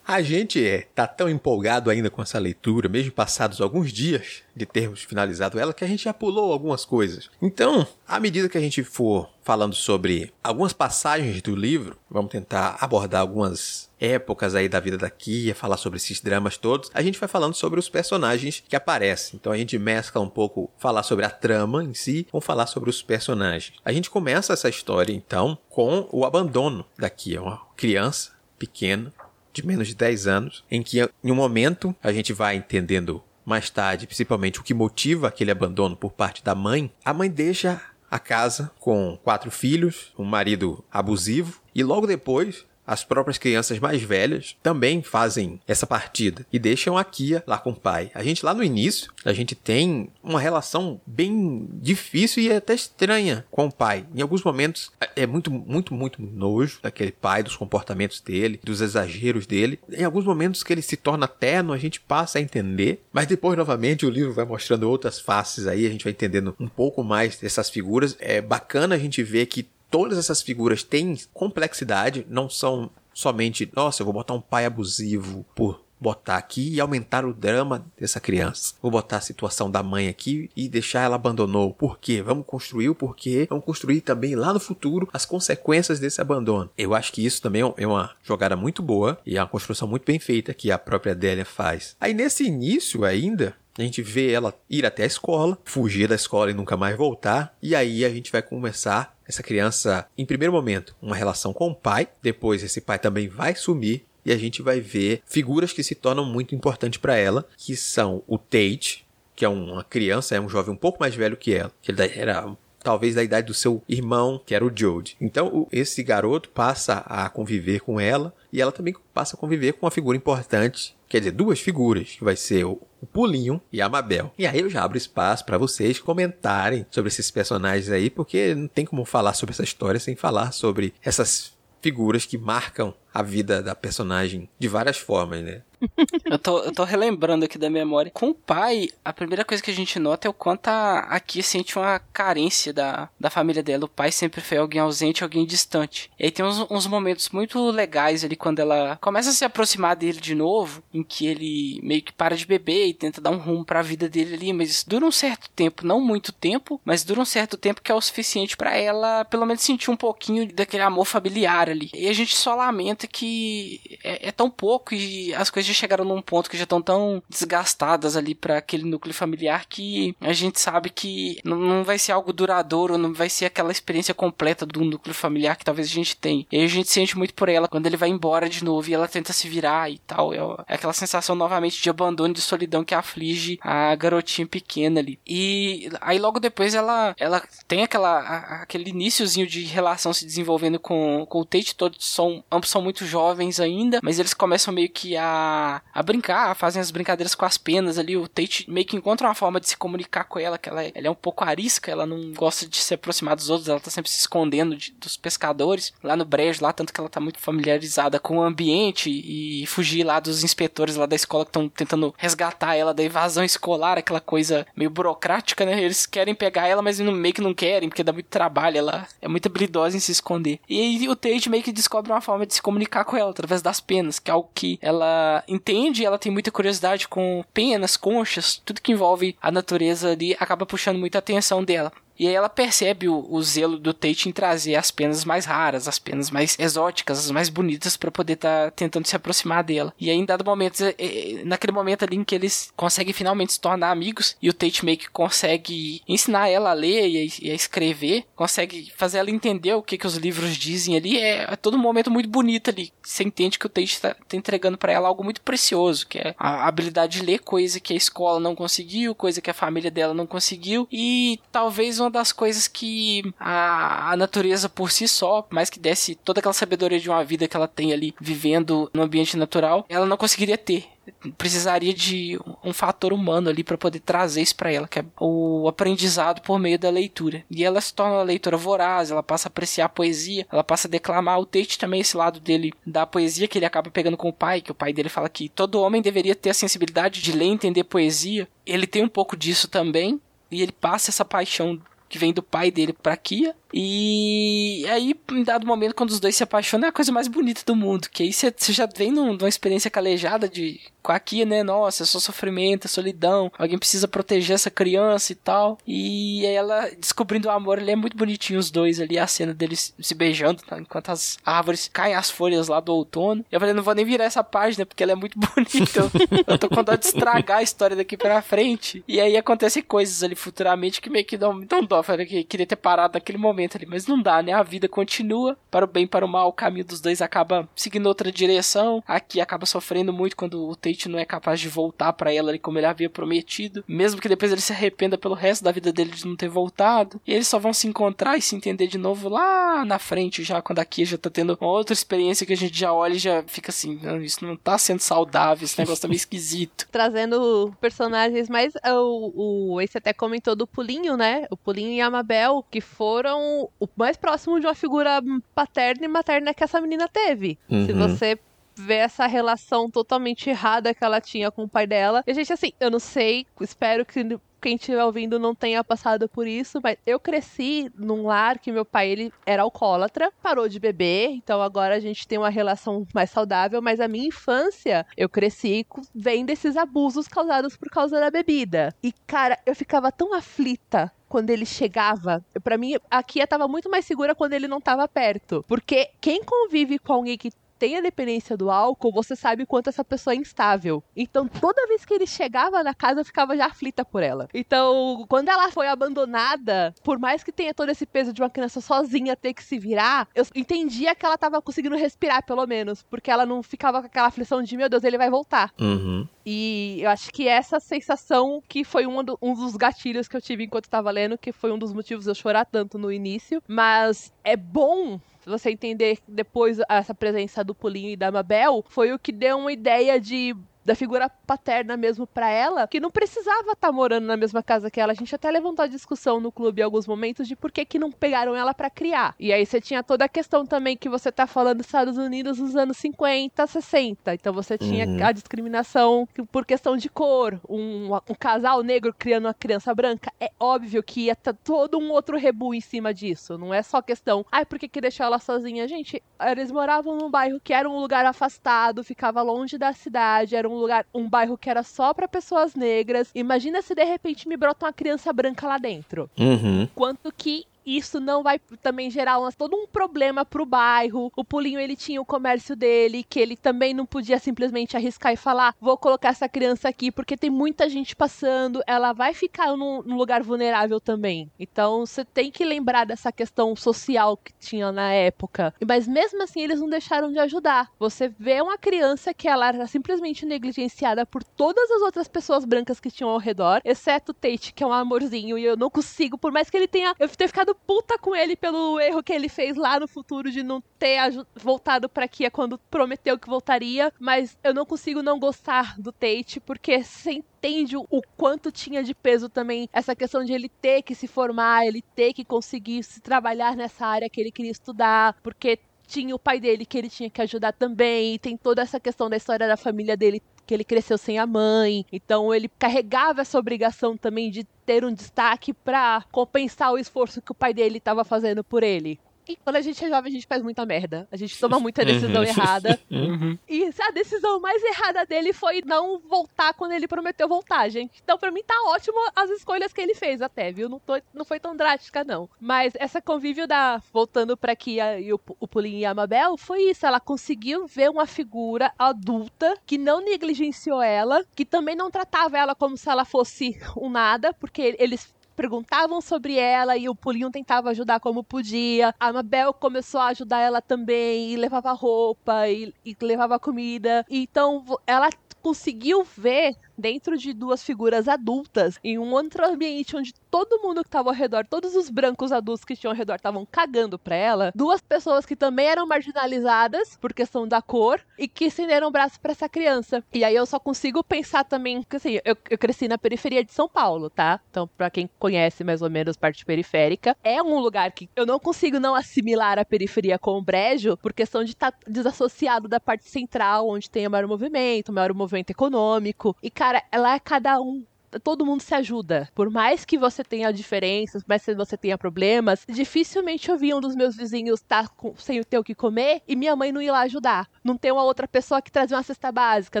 A gente é, tá tão empolgado ainda com essa leitura, mesmo passados alguns dias de termos finalizado ela, que a gente já pulou algumas coisas. Então, à medida que a gente for falando sobre algumas passagens do livro, vamos tentar abordar algumas épocas aí da vida da Kia, falar sobre esses dramas todos, a gente vai falando sobre os personagens que aparecem. Então a gente mescla um pouco falar sobre a trama em si, com falar sobre os personagens. A gente começa essa história então com o abandono da Kia, uma criança pequena de menos de 10 anos, em que em um momento a gente vai entendendo mais tarde, principalmente o que motiva aquele abandono por parte da mãe, a mãe deixa a casa com quatro filhos, um marido abusivo, e logo depois as próprias crianças mais velhas também fazem essa partida e deixam a Kia lá com o pai. A gente lá no início, a gente tem uma relação bem difícil e até estranha com o pai. Em alguns momentos é muito, muito, muito nojo daquele pai, dos comportamentos dele, dos exageros dele. Em alguns momentos que ele se torna terno, a gente passa a entender, mas depois novamente o livro vai mostrando outras faces aí, a gente vai entendendo um pouco mais dessas figuras. É bacana a gente ver que todas essas figuras têm complexidade, não são somente, nossa, eu vou botar um pai abusivo por botar aqui e aumentar o drama dessa criança. Vou botar a situação da mãe aqui e deixar ela abandonou. Por quê? Vamos construir o porquê. Vamos construir também lá no futuro as consequências desse abandono. Eu acho que isso também é uma jogada muito boa e é uma construção muito bem feita que a própria Delia faz. Aí nesse início ainda, a gente vê ela ir até a escola, fugir da escola e nunca mais voltar. E aí a gente vai começar essa criança, em primeiro momento, uma relação com o pai, depois esse pai também vai sumir e a gente vai ver figuras que se tornam muito importantes para ela, que são o Tate, que é uma criança, é um jovem um pouco mais velho que ela, que ele era talvez da idade do seu irmão, que era o Jode. Então, esse garoto passa a conviver com ela e ela também passa a conviver com uma figura importante, quer dizer, duas figuras, que vai ser o o Pulinho e a Mabel. E aí eu já abro espaço para vocês comentarem sobre esses personagens aí, porque não tem como falar sobre essa história sem falar sobre essas figuras que marcam a vida da personagem de várias formas, né? eu, tô, eu tô relembrando aqui da memória. Com o pai, a primeira coisa que a gente nota é o quanto a, aqui sente uma carência da, da família dela. O pai sempre foi alguém ausente, alguém distante. E aí tem uns, uns momentos muito legais ali quando ela começa a se aproximar dele de novo, em que ele meio que para de beber e tenta dar um rumo para a vida dele ali, mas dura um certo tempo, não muito tempo, mas dura um certo tempo que é o suficiente para ela pelo menos sentir um pouquinho daquele amor familiar ali. E a gente só lamenta que é, é tão pouco e as coisas já chegaram num ponto que já estão tão desgastadas ali para aquele núcleo familiar que a gente sabe que não vai ser algo duradouro, não vai ser aquela experiência completa do núcleo familiar que talvez a gente tenha. E a gente sente muito por ela quando ele vai embora de novo e ela tenta se virar e tal. É, é aquela sensação novamente de abandono, de solidão que aflige a garotinha pequena ali. E aí logo depois ela, ela tem aquela, aquele iníciozinho de relação se desenvolvendo com, com o Tate. Todos são, ambos são muito jovens ainda, mas eles começam meio que a a, brincar, fazem as brincadeiras com as penas ali. O Tate meio que encontra uma forma de se comunicar com ela, que ela, ela é um pouco arisca, ela não gosta de se aproximar dos outros, ela tá sempre se escondendo de, dos pescadores lá no brejo, lá, tanto que ela tá muito familiarizada com o ambiente e fugir lá dos inspetores lá da escola que estão tentando resgatar ela da evasão escolar, aquela coisa meio burocrática, né? Eles querem pegar ela, mas meio que não querem, porque dá muito trabalho, ela é muito habilidosa em se esconder. E aí o Tate meio que descobre uma forma de se comunicar com ela através das penas, que é algo que ela entende, ela tem muita curiosidade com penas, conchas, tudo que envolve a natureza ali acaba puxando muita atenção dela. E aí ela percebe o, o, zelo do Tate em trazer as penas mais raras, as penas mais exóticas, as mais bonitas para poder estar tá tentando se aproximar dela. E aí em dado momento, é, é, naquele momento ali em que eles conseguem finalmente se tornar amigos e o Tate meio que consegue ensinar ela a ler e a, escrever, consegue fazer ela entender o que, que os livros dizem ali, é, é todo um momento muito bonito ali. Você entende que o Tate está tá entregando para ela algo muito precioso, que é a habilidade de ler coisa que a escola não conseguiu, coisa que a família dela não conseguiu e talvez uma uma das coisas que a, a natureza por si só, mais que desse toda aquela sabedoria de uma vida que ela tem ali vivendo no ambiente natural, ela não conseguiria ter precisaria de um fator humano ali para poder trazer isso para ela, que é o aprendizado por meio da leitura. E ela se torna uma leitora voraz, ela passa a apreciar a poesia, ela passa a declamar. O Tate também, esse lado dele da poesia, que ele acaba pegando com o pai, que o pai dele fala que todo homem deveria ter a sensibilidade de ler e entender poesia. Ele tem um pouco disso também, e ele passa essa paixão que vem do pai dele pra Kia. E aí, em dado momento, quando os dois se apaixonam, é a coisa mais bonita do mundo. Que aí você já vem num, numa experiência calejada de com a Kia, né? Nossa, é só sofrimento, é solidão. Alguém precisa proteger essa criança e tal. E aí ela descobrindo o amor, ele é muito bonitinho os dois ali, a cena deles se beijando, tá? enquanto as árvores caem as folhas lá do outono. Eu falei, não vou nem virar essa página, porque ela é muito bonita. eu tô com dó de estragar a história daqui pra frente. E aí acontecem coisas ali futuramente que meio que dão, dão dó. Eu falei que queria ter parado naquele momento ali, mas não dá, né? A vida continua, para o bem para o mal, o caminho dos dois acaba seguindo outra direção. Aqui acaba sofrendo muito quando o Tate não é capaz de voltar para ela ali como ele havia prometido, mesmo que depois ele se arrependa pelo resto da vida dele de não ter voltado. E eles só vão se encontrar e se entender de novo lá na frente, já quando aqui já tá tendo uma outra experiência que a gente já olha e já fica assim, isso não tá sendo saudável, esse negócio tá meio esquisito. Trazendo personagens mais o, o esse até comentou do Pulinho, né? O Pulinho e a Amabel, que foram o mais próximo de uma figura paterna e materna que essa menina teve. Uhum. Se você vê essa relação totalmente errada que ela tinha com o pai dela. E a gente, assim, eu não sei, espero que quem estiver ouvindo não tenha passado por isso, mas eu cresci num lar que meu pai ele era alcoólatra, parou de beber, então agora a gente tem uma relação mais saudável, mas a minha infância eu cresci vendo esses abusos causados por causa da bebida. E cara, eu ficava tão aflita quando ele chegava, para mim, a Kia tava muito mais segura quando ele não tava perto. Porque quem convive com alguém que tem a dependência do álcool, você sabe quanto essa pessoa é instável. Então, toda vez que ele chegava na casa, eu ficava já aflita por ela. Então, quando ela foi abandonada, por mais que tenha todo esse peso de uma criança sozinha ter que se virar, eu entendia que ela tava conseguindo respirar, pelo menos. Porque ela não ficava com aquela aflição de, meu Deus, ele vai voltar. Uhum. E eu acho que essa sensação que foi um, do, um dos gatilhos que eu tive enquanto estava lendo, que foi um dos motivos de eu chorar tanto no início. Mas é bom você entender depois essa presença do Pulinho e da Mabel, foi o que deu uma ideia de da figura paterna mesmo para ela, que não precisava estar tá morando na mesma casa que ela. A gente até levantou a discussão no clube em alguns momentos de por que, que não pegaram ela para criar. E aí você tinha toda a questão também que você tá falando dos Estados Unidos nos anos 50, 60. Então você tinha uhum. a discriminação por questão de cor. Um, um, casal negro criando uma criança branca. É óbvio que ia ter todo um outro rebu em cima disso. Não é só questão, ai, por que, que deixou ela sozinha? Gente, eles moravam num bairro que era um lugar afastado, ficava longe da cidade, era um lugar, um bairro que era só para pessoas negras. Imagina se de repente me brota uma criança branca lá dentro. Uhum. Quanto que isso não vai também gerar todo um problema pro bairro. O Pulinho, ele tinha o comércio dele, que ele também não podia simplesmente arriscar e falar, vou colocar essa criança aqui, porque tem muita gente passando, ela vai ficar num, num lugar vulnerável também. Então, você tem que lembrar dessa questão social que tinha na época. Mas mesmo assim, eles não deixaram de ajudar. Você vê uma criança que ela era simplesmente negligenciada por todas as outras pessoas brancas que tinham ao redor, exceto Tate, que é um amorzinho, e eu não consigo, por mais que ele tenha eu ter ficado puta com ele pelo erro que ele fez lá no futuro de não ter voltado pra Kia quando prometeu que voltaria, mas eu não consigo não gostar do Tate, porque você entende o quanto tinha de peso também essa questão de ele ter que se formar, ele ter que conseguir se trabalhar nessa área que ele queria estudar, porque tinha o pai dele que ele tinha que ajudar também, e tem toda essa questão da história da família dele que ele cresceu sem a mãe. Então ele carregava essa obrigação também de ter um destaque para compensar o esforço que o pai dele estava fazendo por ele. E quando a gente é jovem, a gente faz muita merda. A gente toma muita decisão uhum. errada. Uhum. E a decisão mais errada dele foi não voltar quando ele prometeu voltar, gente. Então, pra mim, tá ótimo as escolhas que ele fez até, viu? Não, tô, não foi tão drástica, não. Mas essa convívio da. Voltando pra Kia e o, o Pulinho e a Mabel, foi isso. Ela conseguiu ver uma figura adulta que não negligenciou ela, que também não tratava ela como se ela fosse um nada, porque eles perguntavam sobre ela e o Pulinho tentava ajudar como podia. A Mabel começou a ajudar ela também e levava roupa e, e levava comida. Então ela conseguiu ver dentro de duas figuras adultas, em um outro ambiente onde todo mundo que estava ao redor, todos os brancos adultos que tinham ao redor estavam cagando pra ela, duas pessoas que também eram marginalizadas por questão da cor e que estenderam o braço para essa criança. E aí eu só consigo pensar também, que assim, eu, eu cresci na periferia de São Paulo, tá? Então, para quem conhece mais ou menos parte periférica, é um lugar que eu não consigo não assimilar a periferia com o brejo por questão de estar tá desassociado da parte central, onde tem o maior movimento, o maior movimento econômico. E, cara, cara, lá é cada um todo mundo se ajuda. Por mais que você tenha diferenças, por mais que você tenha problemas, dificilmente eu vi um dos meus vizinhos estar tá sem ter o que comer e minha mãe não ir lá ajudar. Não ter uma outra pessoa que trazia uma cesta básica,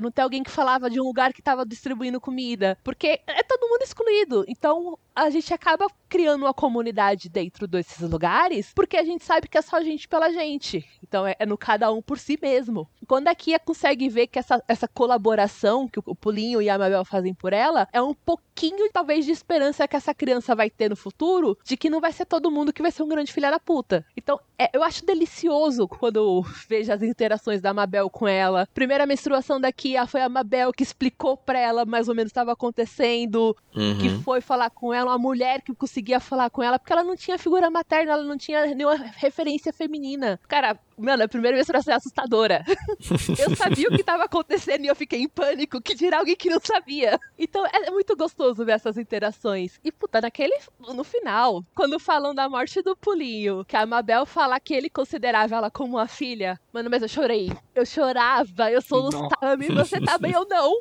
não ter alguém que falava de um lugar que estava distribuindo comida, porque é todo mundo excluído. Então, a gente acaba criando uma comunidade dentro desses lugares, porque a gente sabe que é só gente pela gente. Então é, é no cada um por si mesmo. Quando a Kia consegue ver que essa, essa colaboração que o Pulinho e a Mabel fazem por ela, é um pouquinho, talvez, de esperança que essa criança vai ter no futuro, de que não vai ser todo mundo que vai ser um grande filha da puta. Então, é, eu acho delicioso quando eu vejo as interações da Mabel com ela. Primeira menstruação da Kia foi a Mabel que explicou pra ela mais ou menos o que estava acontecendo, uhum. que foi falar com ela uma mulher que conseguia falar com ela, porque ela não tinha figura materna, ela não tinha nenhuma referência feminina. Cara, mano, a primeira vez foi assustadora. eu sabia o que estava acontecendo e eu fiquei em pânico, que dirá alguém que não sabia. Então é muito gostoso ver essas interações. E puta, naquele. No final, quando falam da morte do Pulinho, que a Mabel fala que ele considerava ela como uma filha. Mano, mas eu chorei. Eu chorava, eu sou Lustami, você tá bem ou não?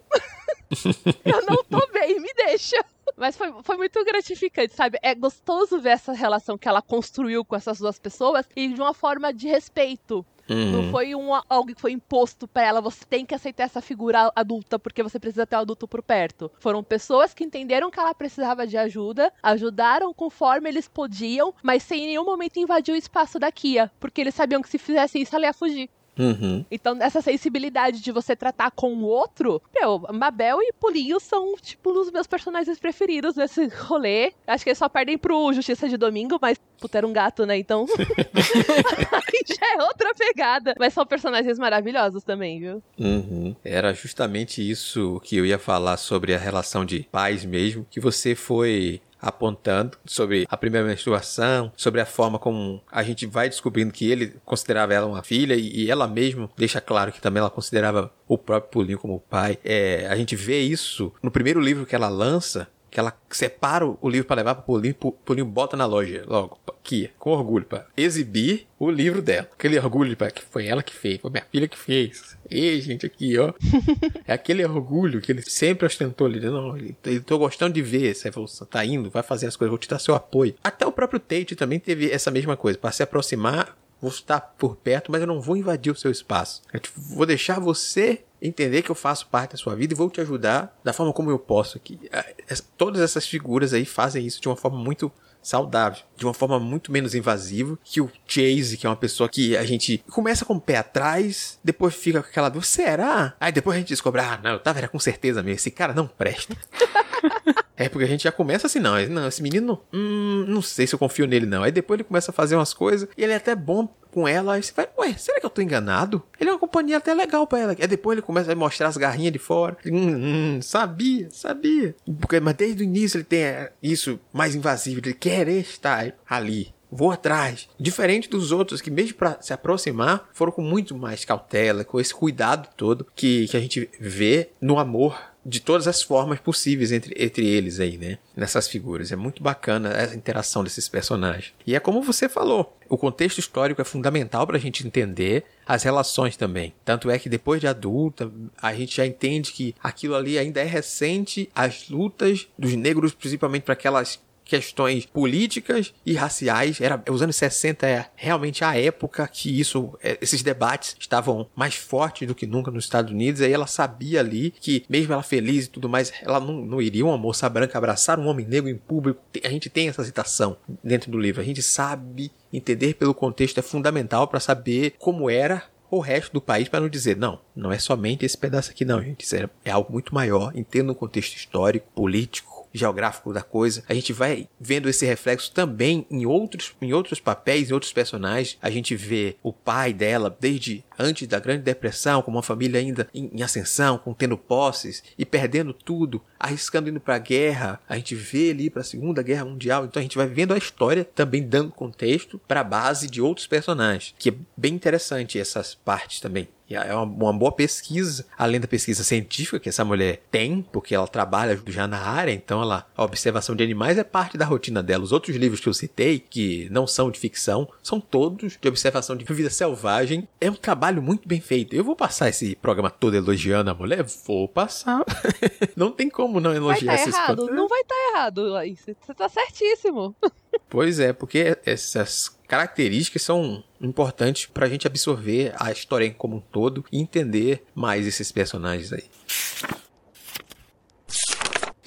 eu não tô bem, me deixa. Mas foi, foi muito gratificante, sabe? É gostoso ver essa relação que ela construiu com essas duas pessoas e de uma forma de respeito. Uhum. Não foi um, algo que foi imposto para ela, você tem que aceitar essa figura adulta porque você precisa ter o um adulto por perto. Foram pessoas que entenderam que ela precisava de ajuda, ajudaram conforme eles podiam, mas sem em nenhum momento invadir o espaço da Kia, porque eles sabiam que se fizesse isso ela ia fugir. Uhum. Então, essa sensibilidade de você tratar com o outro, meu, Mabel e Pulinho são, tipo, os meus personagens preferidos nesse rolê. Acho que eles só perdem pro Justiça de Domingo, mas, puta, era um gato, né? Então. já é outra pegada. Mas são personagens maravilhosos também, viu? Uhum. Era justamente isso que eu ia falar sobre a relação de pais mesmo, que você foi apontando sobre a primeira menstruação, sobre a forma como a gente vai descobrindo que ele considerava ela uma filha e, ela mesma deixa claro que também ela considerava o próprio Pulinho como pai. É, a gente vê isso no primeiro livro que ela lança, que ela separa o livro para levar para Pulinho, Pulinho bota na loja logo, aqui, com orgulho, para exibir o livro dela. Aquele orgulho, pra, que foi ela que fez, foi minha filha que fez. Ei, gente, aqui, ó. é aquele orgulho que ele sempre ostentou ali. Não, eu tô gostando de ver essa evolução. Tá indo, vai fazer as coisas, vou te dar seu apoio. Até o próprio Tate também teve essa mesma coisa, para se aproximar vou estar por perto, mas eu não vou invadir o seu espaço. Eu vou deixar você entender que eu faço parte da sua vida e vou te ajudar da forma como eu posso aqui. É, todas essas figuras aí fazem isso de uma forma muito saudável, de uma forma muito menos invasiva que o Chase, que é uma pessoa que a gente começa com o pé atrás, depois fica com aquela dúvida, será? Aí depois a gente descobre, ah, não, eu tava era com certeza mesmo, esse cara não presta. É porque a gente já começa assim, não, não, esse menino, hum, não sei se eu confio nele não. Aí depois ele começa a fazer umas coisas e ele é até bom com ela, aí você vai, ué, será que eu tô enganado? Ele é uma companhia até legal para ela. Aí depois ele começa a mostrar as garrinhas de fora. Hum, hum, sabia, sabia. Porque, mas desde o início ele tem é, isso mais invasivo, ele quer estar ali vou atrás. Diferente dos outros que, mesmo para se aproximar, foram com muito mais cautela, com esse cuidado todo que, que a gente vê no amor de todas as formas possíveis entre, entre eles aí, né? Nessas figuras. É muito bacana essa interação desses personagens. E é como você falou, o contexto histórico é fundamental para a gente entender as relações também. Tanto é que depois de adulta, a gente já entende que aquilo ali ainda é recente, as lutas dos negros, principalmente para aquelas questões políticas e raciais. Era os anos 60 é realmente a época que isso, é, esses debates estavam mais fortes do que nunca nos Estados Unidos. Aí ela sabia ali que, mesmo ela feliz e tudo mais, ela não, não iria uma moça branca abraçar um homem negro em público. A gente tem essa citação dentro do livro. A gente sabe entender pelo contexto é fundamental para saber como era o resto do país para não dizer, não, não é somente esse pedaço aqui, não, gente. É, é algo muito maior. Entenda o contexto histórico, político, geográfico da coisa. A gente vai vendo esse reflexo também em outros, em outros papéis, em outros personagens. A gente vê o pai dela desde antes da Grande Depressão, com uma família ainda em, em ascensão, com tendo posses e perdendo tudo, arriscando indo para a guerra. A gente vê ali para a Segunda Guerra Mundial. Então a gente vai vendo a história também dando contexto para a base de outros personagens, que é bem interessante essas partes também. E é uma, uma, boa pesquisa, além da pesquisa científica que essa mulher tem, porque ela trabalha já na área, então ela, a observação de animais é parte da rotina dela. Os outros livros que eu citei, que não são de ficção, são todos de observação de vida selvagem. É um trabalho muito bem feito. Eu vou passar esse programa todo elogiando a mulher? Vou passar. não tem como não elogiar vai tá esses errado. Não vai estar tá errado, Você tá certíssimo. Pois é, porque essas características são importantes para a gente absorver a história como um todo e entender mais esses personagens aí.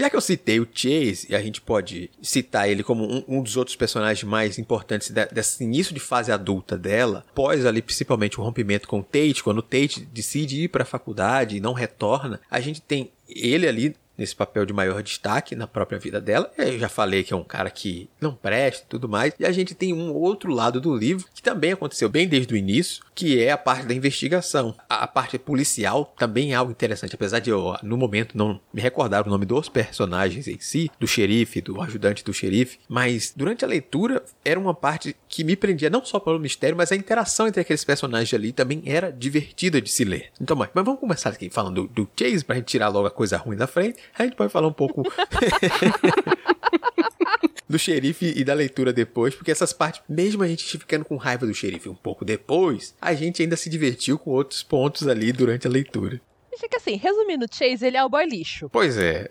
Já que eu citei o Chase, e a gente pode citar ele como um, um dos outros personagens mais importantes de, desse início de fase adulta dela, após ali principalmente o rompimento com o Tate, quando o Tate decide ir para a faculdade e não retorna, a gente tem ele ali nesse papel de maior destaque na própria vida dela. Eu já falei que é um cara que não presta e tudo mais. E a gente tem um outro lado do livro que também aconteceu bem desde o início, que é a parte da investigação. A, parte policial também é algo interessante, apesar de eu, no momento, não me recordar o nome dos personagens em si, do xerife, do ajudante do xerife, mas durante a leitura era uma parte que me prendia não só pelo mistério, mas a interação entre aqueles personagens ali também era divertida de se ler. Então, mas, mas vamos começar aqui falando do, do Chase pra gente tirar logo a coisa ruim da frente a gente pode falar um pouco do xerife e da leitura depois, porque essas partes, mesmo a gente ficando com raiva do xerife um pouco depois, a gente ainda se divertiu com outros pontos ali durante a leitura. Fica assim, resumindo, Chase, ele é o boy lixo. Pois é.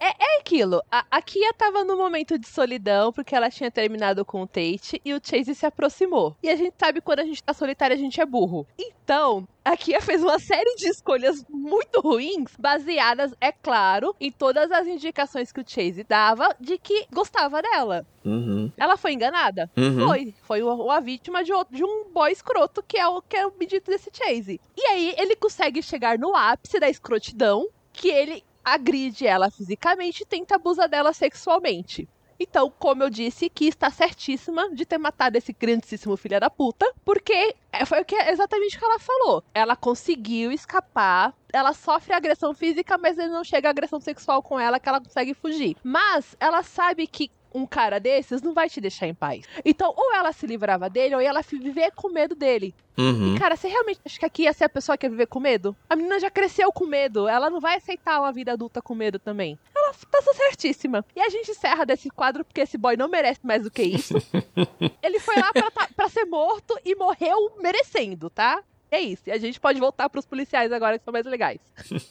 é, é aquilo. A, a Kia tava num momento de solidão, porque ela tinha terminado com o Tate, e o Chase se aproximou. E a gente sabe quando a gente tá solitário, a gente é burro. Então, a Kia fez uma série de escolhas muito ruins, baseadas, é claro, em todas as indicações que o Chase dava de que gostava dela. Uhum. Ela foi enganada? Uhum. Foi. Foi uma vítima de, outro, de um boy escroto, que é o que é o medito desse Chase. E aí ele consegue chegar no ápice da escrotidão, que ele agride ela fisicamente e tenta abusar dela sexualmente. Então, como eu disse, que está certíssima de ter matado esse grandíssimo filho da puta, porque é, foi o que exatamente o que ela falou. Ela conseguiu escapar ela sofre agressão física, mas ele não chega a agressão sexual com ela que ela consegue fugir. Mas ela sabe que um cara desses não vai te deixar em paz. Então, ou ela se livrava dele, ou ela viver com medo dele. Uhum. E, cara, você realmente acha que aqui ia ser a pessoa que ia viver com medo? A menina já cresceu com medo. Ela não vai aceitar uma vida adulta com medo também. Ela tá certíssima. E a gente encerra desse quadro porque esse boy não merece mais do que isso. Ele foi lá pra, tá, pra ser morto e morreu merecendo, tá? É isso. E a gente pode voltar pros policiais agora, que são mais legais.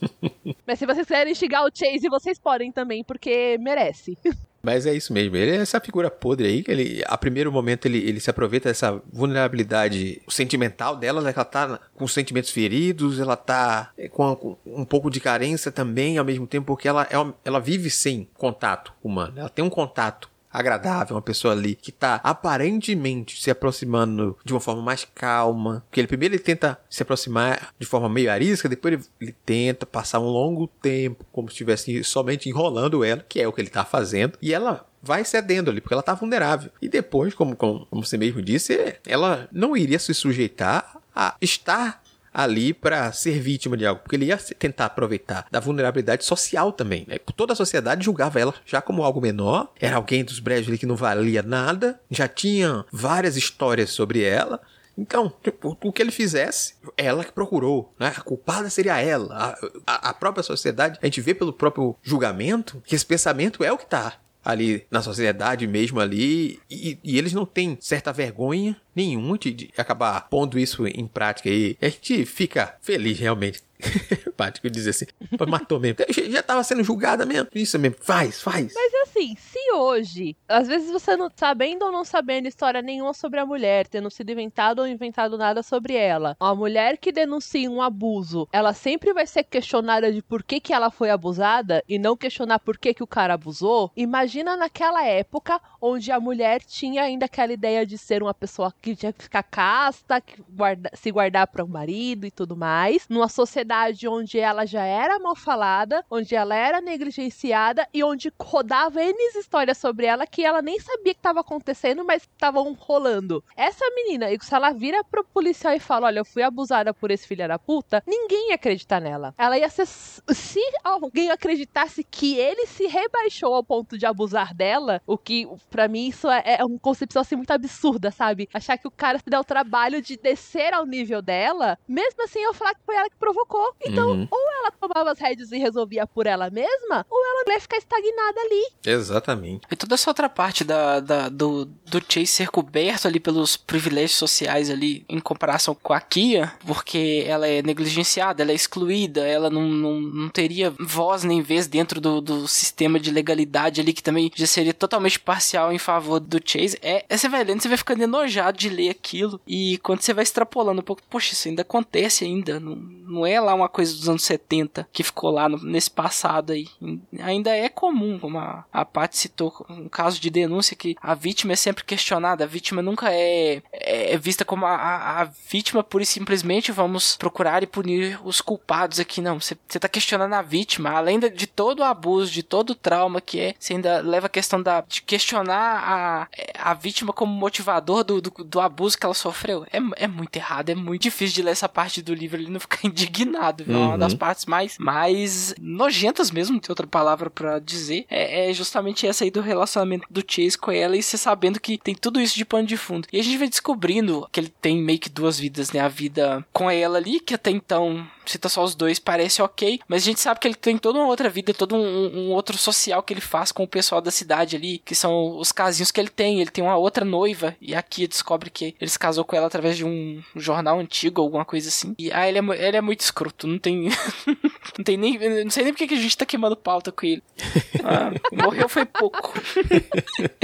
Mas se vocês quiserem xingar o Chase, vocês podem também, porque merece. Mas é isso mesmo, ele é essa figura podre aí, que ele, a primeiro momento ele, ele se aproveita dessa vulnerabilidade sentimental dela, né, que ela tá com sentimentos feridos, ela tá é, com, um pouco de carência também, ao mesmo tempo, porque ela, ela, ela vive sem contato humano, ela tem um contato agradável, uma pessoa ali que tá aparentemente se aproximando de uma forma mais calma. Porque ele primeiro ele tenta se aproximar de forma meio arisca, depois ele, ele tenta passar um longo tempo como se estivesse somente enrolando ela, que é o que ele tá fazendo, e ela vai cedendo ali, porque ela tá vulnerável. E depois, como, como, como você mesmo disse, ela não iria se sujeitar a estar ali para ser vítima de algo, porque ele ia tentar aproveitar da vulnerabilidade social também. Né? Toda a sociedade julgava ela já como algo menor, era alguém dos brejos ali que não valia nada, já tinha várias histórias sobre ela. Então, tipo, o que ele fizesse, ela que procurou, né? A culpada seria ela. A, a, a própria sociedade, a gente vê pelo próprio julgamento que esse pensamento é o que tá ali na sociedade mesmo ali e, e, eles não têm certa vergonha nenhuma de, acabar pondo isso em prática e a gente fica feliz realmente Pático dizer assim, matou mesmo. Já tava sendo julgada mesmo. Isso mesmo, faz, faz. Mas assim, se hoje, às vezes você não sabendo ou não sabendo história nenhuma sobre a mulher, tendo sido inventado ou inventado nada sobre ela, a mulher que denuncia um abuso, ela sempre vai ser questionada de por que, que ela foi abusada e não questionar por que, que o cara abusou. Imagina naquela época onde a mulher tinha ainda aquela ideia de ser uma pessoa que tinha que ficar casta, que guarda, se guardar para o marido e tudo mais, numa sociedade onde ela já era mal falada, onde ela era negligenciada e onde rodava N histórias sobre ela que ela nem sabia que estava acontecendo, mas estavam rolando. Essa menina, se ela vira pro policial e fala: Olha, eu fui abusada por esse filho da puta, ninguém ia acreditar nela. Ela ia ser. Se alguém acreditasse que ele se rebaixou ao ponto de abusar dela, o que para mim isso é, é uma concepção assim muito absurda, sabe? Achar que o cara se deu o trabalho de descer ao nível dela, mesmo assim eu falar que foi ela que provocou. Então, uhum. ou ela tomava as rédeas e resolvia por ela mesma, ou ela ia ficar estagnada ali. Exatamente. E toda essa outra parte da, da do, do Chase ser coberto ali pelos privilégios sociais ali, em comparação com a Kia, porque ela é negligenciada, ela é excluída, ela não, não, não teria voz nem vez dentro do, do sistema de legalidade ali, que também já seria totalmente parcial em favor do Chase. É, é você vai lendo, você vai ficando enojado de ler aquilo, e quando você vai extrapolando um pouco, poxa, isso ainda acontece ainda, não, não é lá uma coisa dos anos 70 que ficou lá no, nesse passado aí. Ainda é comum, como a, a Paty citou, um caso de denúncia que a vítima é sempre questionada, a vítima nunca é, é, é vista como a, a, a, vítima pura e simplesmente vamos procurar e punir os culpados aqui. Não, você está questionando a vítima, além de, de, todo o abuso, de todo o trauma que é, você ainda leva a questão da, de questionar a, a vítima como motivador do, do, do abuso que ela sofreu. É, é muito errado, é muito difícil de ler essa parte do livro e não ficar indignado viu? Uhum. Uma das uhum. partes mais, mais nojentas mesmo, tem outra palavra para dizer, é, é, justamente essa aí do relacionamento do Chase com ela e você sabendo que tem tudo isso de pano de fundo. E a gente vai descobrindo que ele tem meio que duas vidas, né? A vida com ela ali, que até então cita só os dois, parece ok, mas a gente sabe que ele tem toda uma outra vida, todo um, um, outro social que ele faz com o pessoal da cidade ali, que são os casinhos que ele tem. Ele tem uma outra noiva, e aqui descobre que ele se casou com ela através de um jornal antigo, alguma coisa assim. E ah, ele é, ele é muito escroto, não tem. não tem nem. Não sei nem porque que a gente tá queimando pauta com ele. Ah, morreu foi pouco.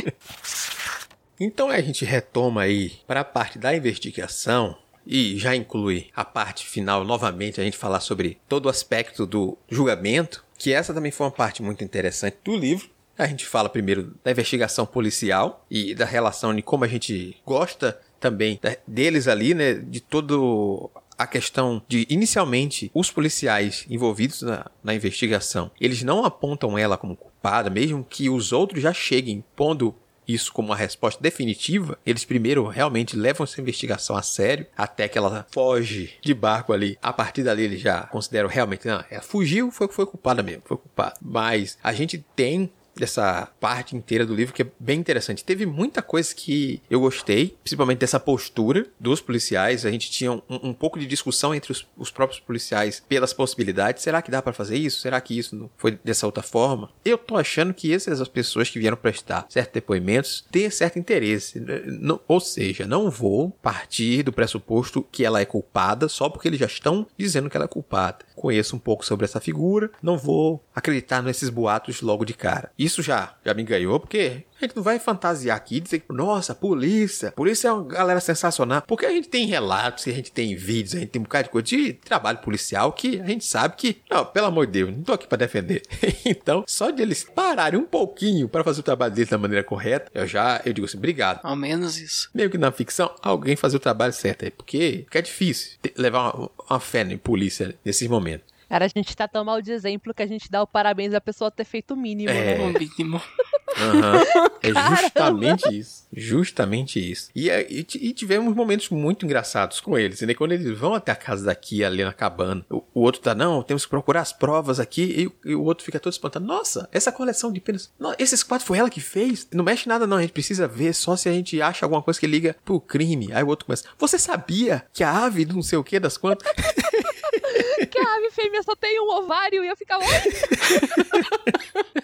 então a gente retoma aí para a parte da investigação e já inclui a parte final novamente a gente falar sobre todo o aspecto do julgamento, que essa também foi uma parte muito interessante do livro. A gente fala primeiro da investigação policial e da relação de como a gente gosta também deles ali, né, de todo a questão de, inicialmente, os policiais envolvidos na, na, investigação, eles não apontam ela como culpada, mesmo que os outros já cheguem pondo isso como uma resposta definitiva, eles primeiro realmente levam essa investigação a sério, até que ela foge de barco ali. A partir dali eles já consideram realmente, não, ela fugiu, foi, foi culpada mesmo, foi culpada. Mas a gente tem dessa parte inteira do livro que é bem interessante. Teve muita coisa que eu gostei, principalmente dessa postura dos policiais. A gente tinha um, um pouco de discussão entre os, os, próprios policiais pelas possibilidades. Será que dá para fazer isso? Será que isso não foi dessa outra forma? Eu tô achando que essas pessoas que vieram prestar certos depoimentos têm certo interesse. Não, ou seja, não vou partir do pressuposto que ela é culpada só porque eles já estão dizendo que ela é culpada. Conheço um pouco sobre essa figura, não vou acreditar nesses boatos logo de cara. Isso já, já me ganhou, porque a gente não vai fantasiar aqui e dizer nossa, polícia, polícia é uma galera sensacional. Porque a gente tem relatos, a gente tem vídeos, a gente tem um bocado de coisa de trabalho policial que a gente sabe que, não, pelo amor de Deus, não tô aqui para defender. então, só de eles pararem um pouquinho para fazer o trabalho deles da maneira correta, eu já, eu digo assim, obrigado. Ao menos isso. Mesmo que na ficção, alguém fazer o trabalho certo aí, porque, porque é difícil levar uma, uma fé em polícia nesses momentos. Cara, a gente tá tão mal de exemplo que a gente dá o parabéns à pessoa ter feito o mínimo, é. né? O mínimo. Uhum. É justamente isso. Justamente isso. E, é, e, e, tivemos momentos muito engraçados com eles. Né? Quando eles vão até a casa daqui, ali na cabana, o, o outro tá, não, temos que procurar as provas aqui. E, e, o outro fica todo espantado. Nossa, essa coleção de penas. Não, esses quatro foi ela que fez? Não mexe nada, não. A gente precisa ver só se a gente acha alguma coisa que liga pro crime. Aí o outro começa. Você sabia que a ave não sei o que das quantas? A ave fêmea só tem um ovário e eu ficava.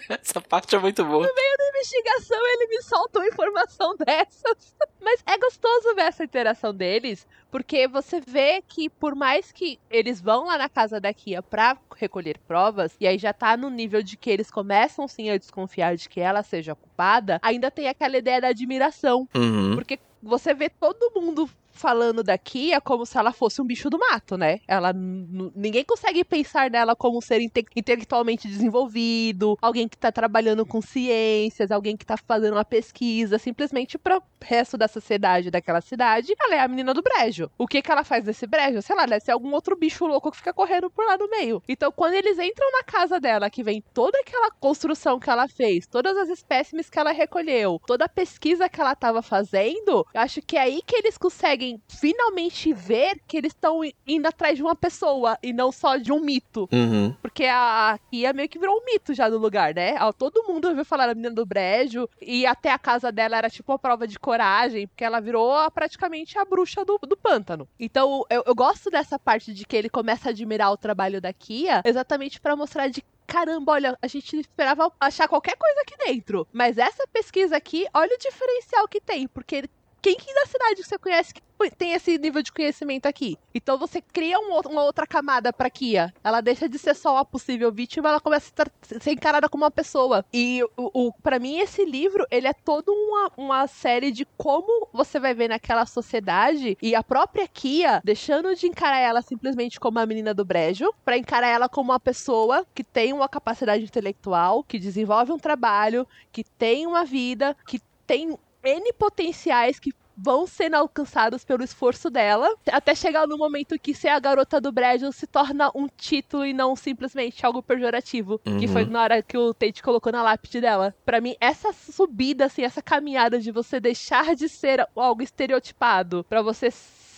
Essa parte é muito boa. No meio da investigação, ele me solta uma informação dessas. Mas é gostoso ver essa interação deles, porque você vê que por mais que eles vão lá na casa da Kia pra recolher provas, e aí já tá no nível de que eles começam sim a desconfiar de que ela seja culpada, ainda tem aquela ideia da admiração. Uhum. Porque você vê todo mundo falando da Kia como se ela fosse um bicho do mato, né? Ela ninguém consegue pensar nela como um ser inte intelectualmente desenvolvido, alguém que tá trabalhando com ciências, alguém que tá fazendo uma pesquisa, simplesmente pro resto da sociedade daquela cidade, ela é a menina do brejo. O que que ela faz nesse brejo? Sei lá, deve ser algum outro bicho louco que fica correndo por lá no meio. Então, quando eles entram na casa dela, que vem toda aquela construção que ela fez, todas as espécimes que ela recolheu, toda a pesquisa que ela tava fazendo, eu acho que é aí que eles conseguem conseguem finalmente ver que eles estão indo atrás de uma pessoa e não só de um mito. Uhum. Porque a Kia meio que virou um mito já no lugar, né? Todo mundo ouviu falar da menina do brejo e até a casa dela era tipo uma prova de coragem, porque ela virou praticamente a bruxa do, do pântano. Então eu, eu gosto dessa parte de que ele começa a admirar o trabalho da Kia exatamente para mostrar de caramba, olha, a gente esperava achar qualquer coisa aqui dentro. Mas essa pesquisa aqui, olha o diferencial que tem, porque ele quem que da cidade que você conhece que tem esse nível de conhecimento aqui? Então você cria um, uma outra camada pra Kia. Ela deixa de ser só a possível vítima, ela começa a ser encarada como uma pessoa. E o, o para mim esse livro, ele é todo uma, uma série de como você vai ver naquela sociedade e a própria Kia deixando de encarar ela simplesmente como a menina do brejo, para encarar ela como uma pessoa que tem uma capacidade intelectual, que desenvolve um trabalho, que tem uma vida, que tem N potenciais que vão sendo alcançados pelo esforço dela, até chegar no momento que ser a garota do Brejo se torna um título e não simplesmente algo pejorativo, uhum. que foi na hora que o Tate colocou na lápide dela. Para mim, essa subida, assim, essa caminhada de você deixar de ser algo estereotipado para você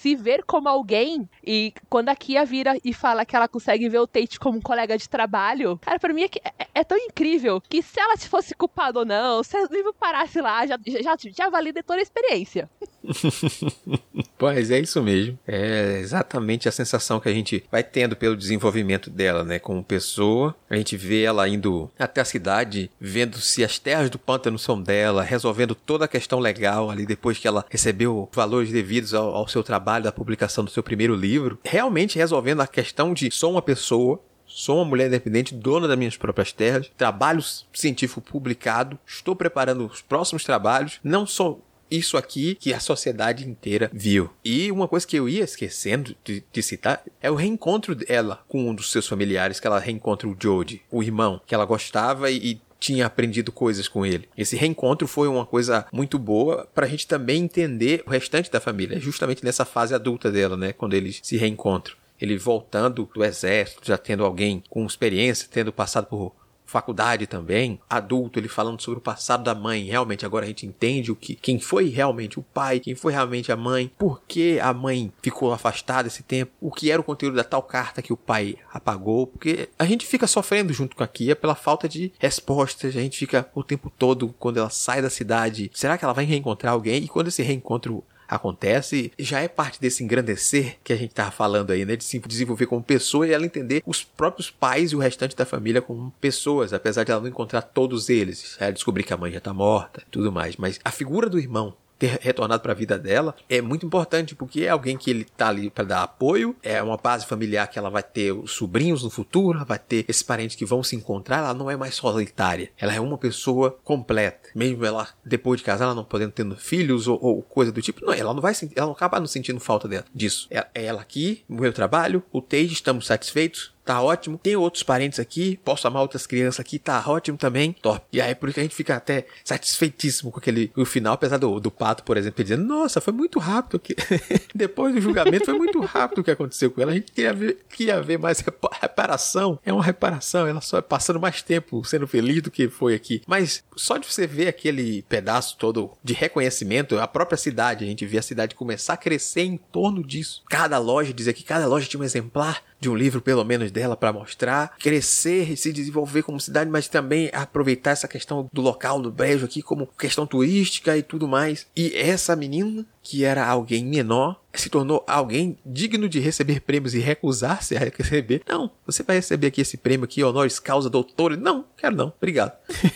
se ver como alguém e quando a Kia vira e fala que ela consegue ver o Tate como um colega de trabalho, cara, pra mim é, é, é tão incrível que se ela fosse culpada ou não, se o livro parasse lá, já, já, já valida toda a experiência. pois é isso mesmo. É exatamente a sensação que a gente vai tendo pelo desenvolvimento dela, né? Como pessoa, a gente vê ela indo até a cidade, vendo se as terras do pântano são dela, resolvendo toda a questão legal ali depois que ela recebeu valores devidos ao, ao seu trabalho da publicação do seu primeiro livro. Realmente resolvendo a questão de sou uma pessoa Sou uma mulher independente, dona das minhas próprias terras, trabalho científico publicado, estou preparando os próximos trabalhos, não sou isso aqui que a sociedade inteira viu. E uma coisa que eu ia esquecendo de, de, citar é o reencontro dela com um dos seus familiares, que ela reencontra o Jody, o irmão, que ela gostava e, e tinha aprendido coisas com ele. Esse reencontro foi uma coisa muito boa para a gente também entender o restante da família, justamente nessa fase adulta dela, né, quando eles se reencontram. Ele voltando do exército, já tendo alguém com experiência, tendo passado por faculdade também, adulto, ele falando sobre o passado da mãe. Realmente, agora a gente entende o que, quem foi realmente o pai, quem foi realmente a mãe, por que a mãe ficou afastada esse tempo, o que era o conteúdo da tal carta que o pai apagou, porque a gente fica sofrendo junto com a Kia pela falta de respostas, a gente fica o tempo todo quando ela sai da cidade, será que ela vai reencontrar alguém? E quando esse reencontro acontece, já é parte desse engrandecer que a gente tava falando aí, né? De se desenvolver como pessoa e ela entender os próprios pais e o restante da família como pessoas, apesar de ela não encontrar todos eles. Ela descobrir que a mãe já tá morta tudo mais. Mas a figura do irmão ter retornado para a vida dela. É muito importante porque é alguém que ele tá ali para dar apoio, é uma base familiar que ela vai ter os sobrinhos no futuro, vai ter esses parentes que vão se encontrar, ela não é mais solitária, ela é uma pessoa completa. Mesmo ela depois de casar, ela não podendo ter filhos ou, ou, coisa do tipo, não, ela não vai ela não acaba não sentindo falta dela, disso. É, é ela aqui, o meu trabalho, o Tage, estamos satisfeitos, tá ótimo. Tem outros parentes aqui, posso amar outras crianças aqui, tá ótimo também, top. E aí por isso que a gente fica até satisfeitíssimo com aquele o final, apesar do, do pato, por exemplo, dizendo, nossa, foi muito rápido que depois do julgamento foi muito rápido o que aconteceu com ela. A gente queria ver, queria ver mais reparação. É uma reparação, ela só é passando mais tempo sendo feliz do que foi aqui. Mas só de você ver aquele pedaço todo de reconhecimento, a própria cidade, a gente vê a cidade começar a crescer em torno disso. Cada loja, dizer que cada loja tinha um exemplar de um livro, pelo menos, dela para mostrar, crescer e se desenvolver como cidade, mas também aproveitar essa questão do local, do brejo aqui, como questão turística e tudo mais. E essa menina, que era alguém menor, se tornou alguém digno de receber prêmios e recusar-se a receber. Não, você vai receber aqui esse prêmio aqui, honoris causa doutora. Não, quero não, obrigado.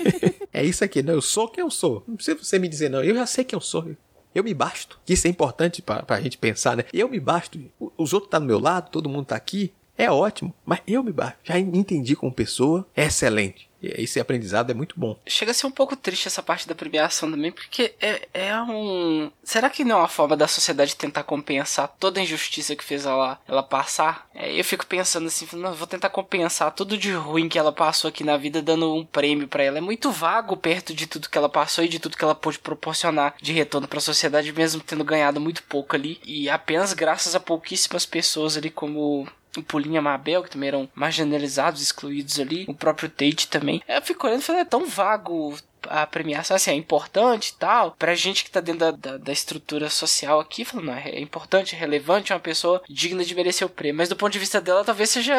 é isso aqui, não, eu sou quem eu sou. Não precisa você me dizer não, eu já sei quem eu sou. Eu me basto. Isso é importante para a gente pensar, né? Eu me basto. Os outros estão tá do meu lado, todo mundo está aqui. É ótimo, mas eu me basto. Já entendi como pessoa. É excelente. Esse aprendizado é muito bom. Chega a ser um pouco triste essa parte da premiação também, porque é, é um. Será que não é uma forma da sociedade tentar compensar toda a injustiça que fez ela, ela passar? É, eu fico pensando assim, não, vou tentar compensar tudo de ruim que ela passou aqui na vida, dando um prêmio para ela. É muito vago perto de tudo que ela passou e de tudo que ela pôde proporcionar de retorno para a sociedade, mesmo tendo ganhado muito pouco ali. E apenas graças a pouquíssimas pessoas ali, como o Pulinha Mabel, que também eram marginalizados, excluídos ali, o próprio Tate também. Eu fico olhando e falei, é tão vago a premiação, assim, é importante e tal, pra gente que tá dentro da, da, da estrutura social aqui, falando, é importante, é relevante, é uma pessoa digna de merecer o prêmio, mas do ponto de vista dela, talvez seja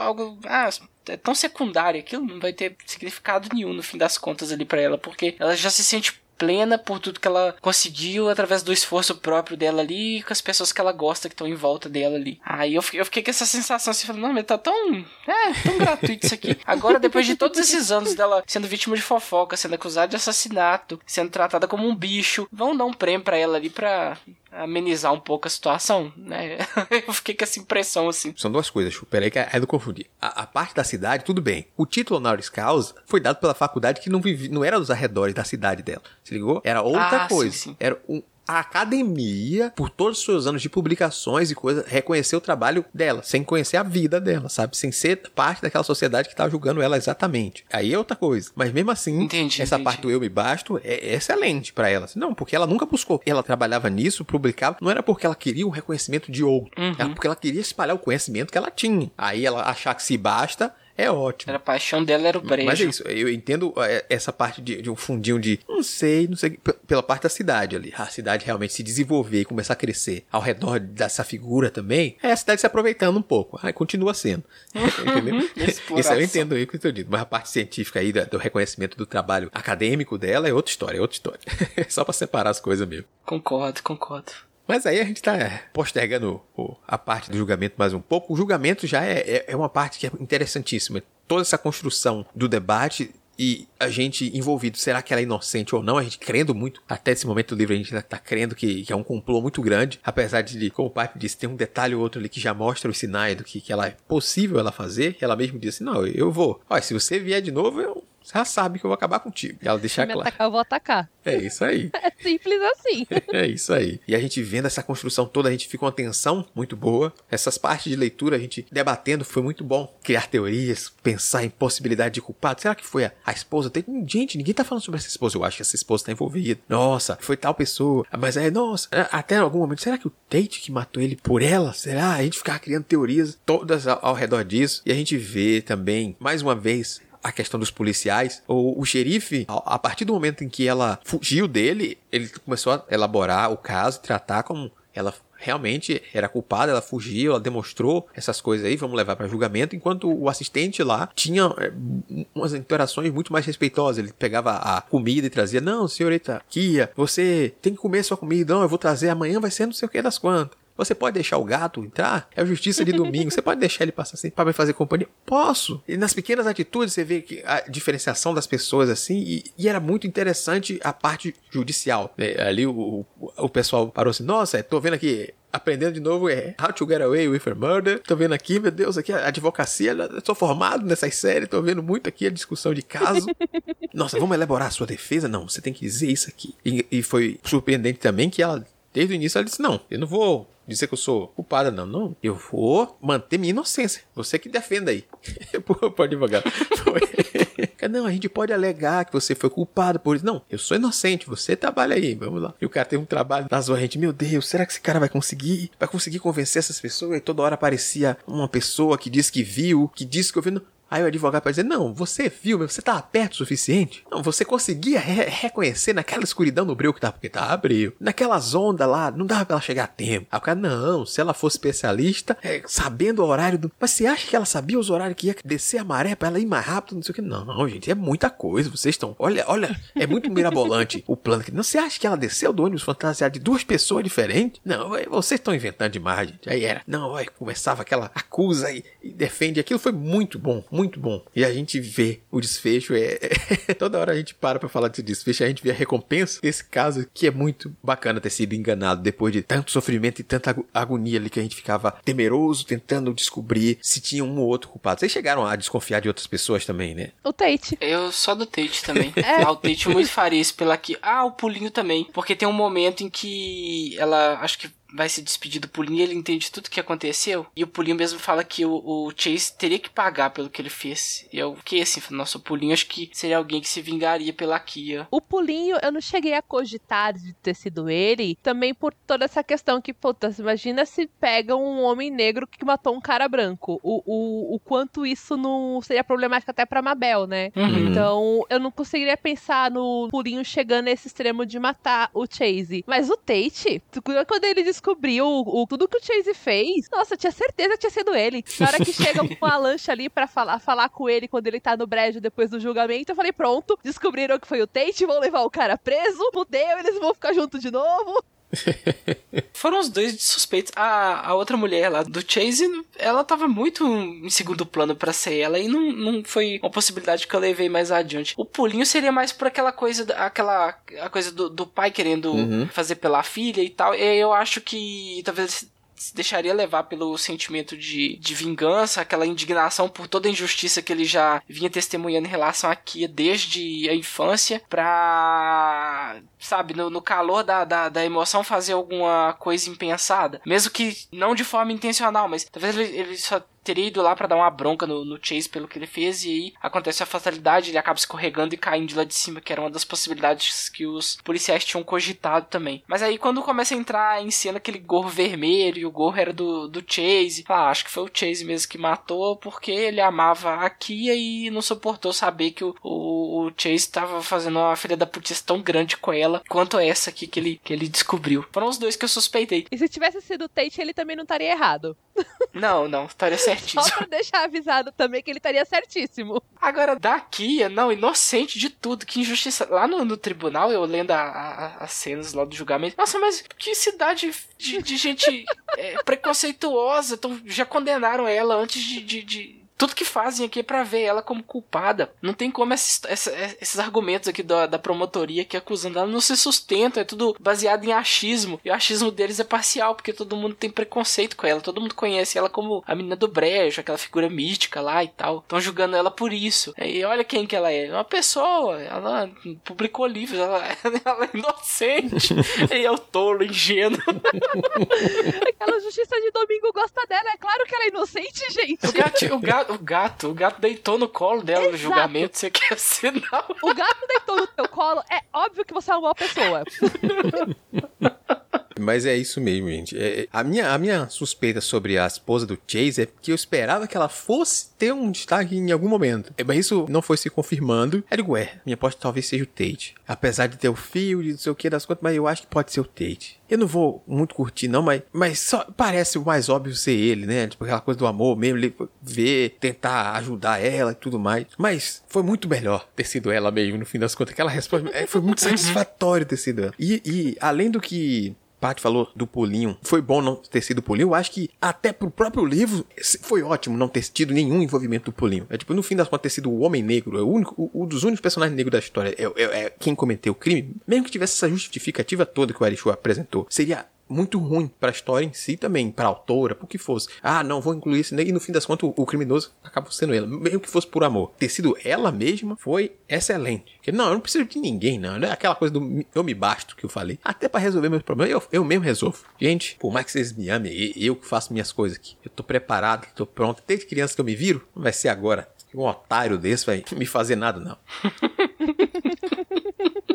algo, ah, é tão secundário, aquilo não vai ter significado nenhum no fim das contas ali para ela, porque ela já se sente plena por tudo que ela conseguiu através do esforço próprio dela ali e com as pessoas que ela gosta que estão em volta dela ali. Aí eu fiquei, eu fiquei com essa sensação assim, falando, não, mas tá tão. É, tão gratuito isso aqui. Agora, depois de todos esses anos dela sendo vítima de fofoca, sendo acusada de assassinato, sendo tratada como um bicho, vão dar um prêmio para ela ali pra amenizar um pouco a situação, né? eu fiquei com essa impressão, assim. São duas coisas, peraí que é do confundir. A, a, parte da cidade, tudo bem. O título honoris causa foi dado pela faculdade que não, vive, não era dos arredores da cidade dela, se ligou? Era outra ah, coisa. Sim, sim. Era um, a academia, por todos os seus anos de publicações e coisas, reconhecer o trabalho dela, sem conhecer a vida dela, sabe? Sem ser parte daquela sociedade que tá julgando ela exatamente. Aí é outra coisa. Mas mesmo assim, entendi, essa entendi. parte do eu me basto é excelente para ela. Não, porque ela nunca buscou. Ela trabalhava nisso, publicava, não era porque ela queria um reconhecimento de outro, uhum. era porque ela queria espalhar o conhecimento que ela tinha. Aí ela achar que se basta é ótimo. Era a paixão dela era o brejo. Mas é isso, eu entendo é, essa parte de, de, um fundinho de, não sei, não sei, pela parte da cidade ali. A cidade realmente se desenvolver e começar a crescer ao redor dessa figura também, é a cidade se aproveitando um pouco. Aí continua sendo. Entendeu? isso eu entendo aí o que eu dito. Mas a parte científica aí do reconhecimento do trabalho acadêmico dela é outra história, é outra história. Só para separar as coisas mesmo. Concordo, concordo. Mas aí a gente está postergando a parte do julgamento mais um pouco. O julgamento já é, é, é uma parte que é interessantíssima. Toda essa construção do debate e a gente envolvido, será que ela é inocente ou não? A gente crendo muito, até esse momento do livro a gente tá crendo que, que é um complô muito grande, apesar de, como o pai disse, tem um detalhe ou outro ali que já mostra os sinais do que, que ela é possível ela fazer, ela mesmo disse, não, eu vou. Olha, se você vier de novo, eu você já sabe que eu vou acabar contigo. E ela deixa Se claro. me atacar, eu vou atacar. É isso aí. É simples assim. é isso aí. E a gente vendo essa construção toda, a gente fica uma tensão muito boa. Essas partes de leitura, a gente debatendo, foi muito bom. Criar teorias, pensar em possibilidade de culpado. Será que foi a, a esposa? Tem, gente, ninguém tá falando sobre essa esposa. Eu acho que essa esposa tá envolvida. Nossa, foi tal pessoa. Mas é, nossa, é, até em algum momento, será que o Tate que matou ele por ela? Será? A gente ficar criando teorias todas ao, ao redor disso. E a gente vê também, mais uma vez, a questão dos policiais. O, o xerife, a, a, partir do momento em que ela fugiu dele, ele começou a elaborar o caso, tratar como ela realmente era culpada, ela fugiu, ela demonstrou essas coisas aí, vamos levar para julgamento, enquanto o assistente lá tinha é, umas interações muito mais respeitosas. Ele pegava a comida e trazia: Não, senhorita Kia, você tem que comer sua comida, não, eu vou trazer, amanhã vai ser não sei o que das quantas. Você pode deixar o gato entrar? É a justiça de domingo. Você pode deixar ele passar assim para me fazer companhia? Posso. E nas pequenas atitudes você vê que a diferenciação das pessoas assim e, e era muito interessante a parte judicial. É, ali o, o, o, pessoal parou assim, nossa, tô vendo aqui aprendendo de novo é How to Get Away with a Murder. Tô vendo aqui, meu Deus, aqui a advocacia. Eu sou formado nessas séries, tô vendo muito aqui a discussão de caso. Nossa, vamos elaborar a sua defesa? Não, você tem que dizer isso aqui. E, e foi surpreendente também que ela, desde o início, ela disse: Não, eu não vou dizer que eu sou culpada, não. Não. Eu vou manter minha inocência. Você que defenda aí. Advogado. Foi. Não, a gente pode alegar que você foi culpado por isso. Não, eu sou inocente, você trabalha aí, vamos lá. E o cara tem um trabalho nas a gente, meu Deus, será que esse cara vai conseguir? Vai conseguir convencer essas pessoas? E toda hora aparecia uma pessoa que disse que viu, que disse que ouviu. Aí o advogado pode dizer: Não, você viu, você estava perto o suficiente. Não, você conseguia re reconhecer naquela escuridão no breu que tava, porque tava breu. Naquelas ondas lá, não dava pra ela chegar a tempo. Aí o cara, não, se ela fosse especialista, é, sabendo o horário do. Mas você acha que ela sabia os horários que ia descer a maré pra ela ir mais rápido? Não sei o que. Não, não, gente, é muita coisa. Vocês estão. Olha, olha, é muito mirabolante o plano aqui. Não, você acha que ela desceu do ônibus fantasiado de duas pessoas diferentes? Não, vocês estão inventando demais, gente. Aí era. Não, começava aquela acusa e, e defende. Aquilo foi muito bom, muito muito bom. E a gente vê o desfecho, é, é toda hora a gente para pra falar desse desfecho, a gente vê a recompensa desse caso, que é muito bacana ter sido enganado depois de tanto sofrimento e tanta agonia ali que a gente ficava temeroso, tentando descobrir se tinha um ou outro culpado. Vocês chegaram a desconfiar de outras pessoas também, né? O Tate. Eu só do Tate também. é. Ah, o Tate muito faria isso pela aqui. Ah, o pulinho também. Porque tem um momento em que ela, acho que vai se despedir do Pulinho e ele entende tudo o que aconteceu. E o Pulinho mesmo fala que o, o, Chase teria que pagar pelo que ele fez. E eu fiquei assim, nossa, o Pulinho acho que seria alguém que se vingaria pela Kia. O Pulinho, eu não cheguei a cogitar de ter sido ele, também por toda essa questão que, puta, imagina se pega um homem negro que matou um cara branco. O, o, o quanto isso não seria problemático até pra Mabel, né? Uhum. Então, eu não conseguiria pensar no Pulinho chegando nesse extremo de matar o Chase. Mas o Tate, quando ele diz descobriu o, o, tudo que o Chase fez, nossa, tinha certeza que tinha sido ele. Na hora que chega com a lancha ali para falar, falar com ele quando ele tá no brejo depois do julgamento, eu falei, pronto, descobriram que foi o Tate, vão levar o cara preso, fudeu, eles vão ficar juntos de novo. Foram os dois suspeitos. A, a outra mulher lá do Chase, ela tava muito em segundo plano para ser ela e não, não foi uma possibilidade que eu levei mais adiante. O pulinho seria mais por aquela coisa, aquela a coisa do, do pai querendo uhum. fazer pela filha e tal. E eu acho que talvez se deixaria levar pelo sentimento de, de vingança, aquela indignação por toda a injustiça que ele já vinha testemunhando em relação a Kia desde a infância, pra, sabe, no, no calor da, da, da, emoção fazer alguma coisa impensada. Mesmo que não de forma intencional, mas talvez ele, ele só teria ido lá para dar uma bronca no, no, Chase pelo que ele fez, e aí acontece a fatalidade, ele acaba escorregando e caindo de lá de cima, que era uma das possibilidades que os policiais tinham cogitado também. Mas aí quando começa a entrar em cena aquele gorro vermelho, e o gorro era do, do Chase, ah, acho que foi o Chase mesmo que matou, porque ele amava a Kia e não suportou saber que o, o, o Chase estava fazendo uma filha da putice tão grande com ela, quanto essa aqui que ele, que ele descobriu. Foram os dois que eu suspeitei. E se tivesse sido o Tate, ele também não estaria errado. Não, não, estaria certíssimo. Só pra deixar avisado também que ele estaria certíssimo. Agora, daqui, não, inocente de tudo, que injustiça. Lá no, no tribunal, eu lendo a, a, as cenas lá do julgamento, nossa, mas que cidade de, de gente é, preconceituosa, então já condenaram ela antes de, de, de tudo que fazem aqui é pra ver ela como culpada. Não tem como esses, esses argumentos aqui da, da promotoria que acusando ela não se sustentam. É tudo baseado em achismo. E o achismo deles é parcial, porque todo mundo tem preconceito com ela. Todo mundo conhece ela como a menina do brejo, aquela figura mística lá e tal. Estão julgando ela por isso. E olha quem que ela é. Uma pessoa. Ela publicou livros. Ela, ela é inocente. e é o tolo, ingênuo. aquela justiça de domingo gosta dela. É claro que ela é inocente, gente. O gato, o gato o gato, o gato deitou no colo dela Exato. no julgamento, você quer assinar? O gato deitou no teu colo, é óbvio que você é uma boa pessoa. Mas é isso mesmo, gente. É, a, minha, a minha suspeita sobre a esposa do Chase é que eu esperava que ela fosse ter um destaque em algum momento. É, mas isso não foi se confirmando. Eu digo, é, minha aposta talvez seja o Tate. Apesar de ter o fio, de não sei o que das contas, mas eu acho que pode ser o Tate. Eu não vou muito curtir, não, mas, mas só parece o mais óbvio ser ele, né? Tipo aquela coisa do amor mesmo, ele ver, tentar ajudar ela e tudo mais. Mas foi muito melhor ter sido ela mesmo, no fim das contas. Aquela resposta é, foi muito satisfatório ter sido ela. E, e além do que Paty falou do pulinho. Foi bom não ter sido pulinho. Eu acho que até pro próprio livro foi ótimo não ter tido nenhum envolvimento do pulinho. É tipo, no fim das contas, ter sido o homem negro. É o único, um dos únicos personagens negros da história. É, é, é, quem cometeu o crime. Mesmo que tivesse essa justificativa toda que o Arishu apresentou. Seria muito ruim pra história em si também, pra autora, por que fosse. Ah, não, vou incluir isso. E no fim das contas, o, criminoso acabou sendo ela. Mesmo que fosse por amor. Ter sido ela mesma foi excelente. Porque, não, eu não preciso de ninguém, não. Não é aquela coisa do eu me basto que eu falei. Até para resolver meus problemas, eu, eu mesmo resolvo. Gente, por mais que vocês me amem, eu que faço minhas coisas aqui. Eu tô preparado, tô pronto. Desde criança que eu me viro, não vai ser agora. Um otário desse vai me fazer nada, não.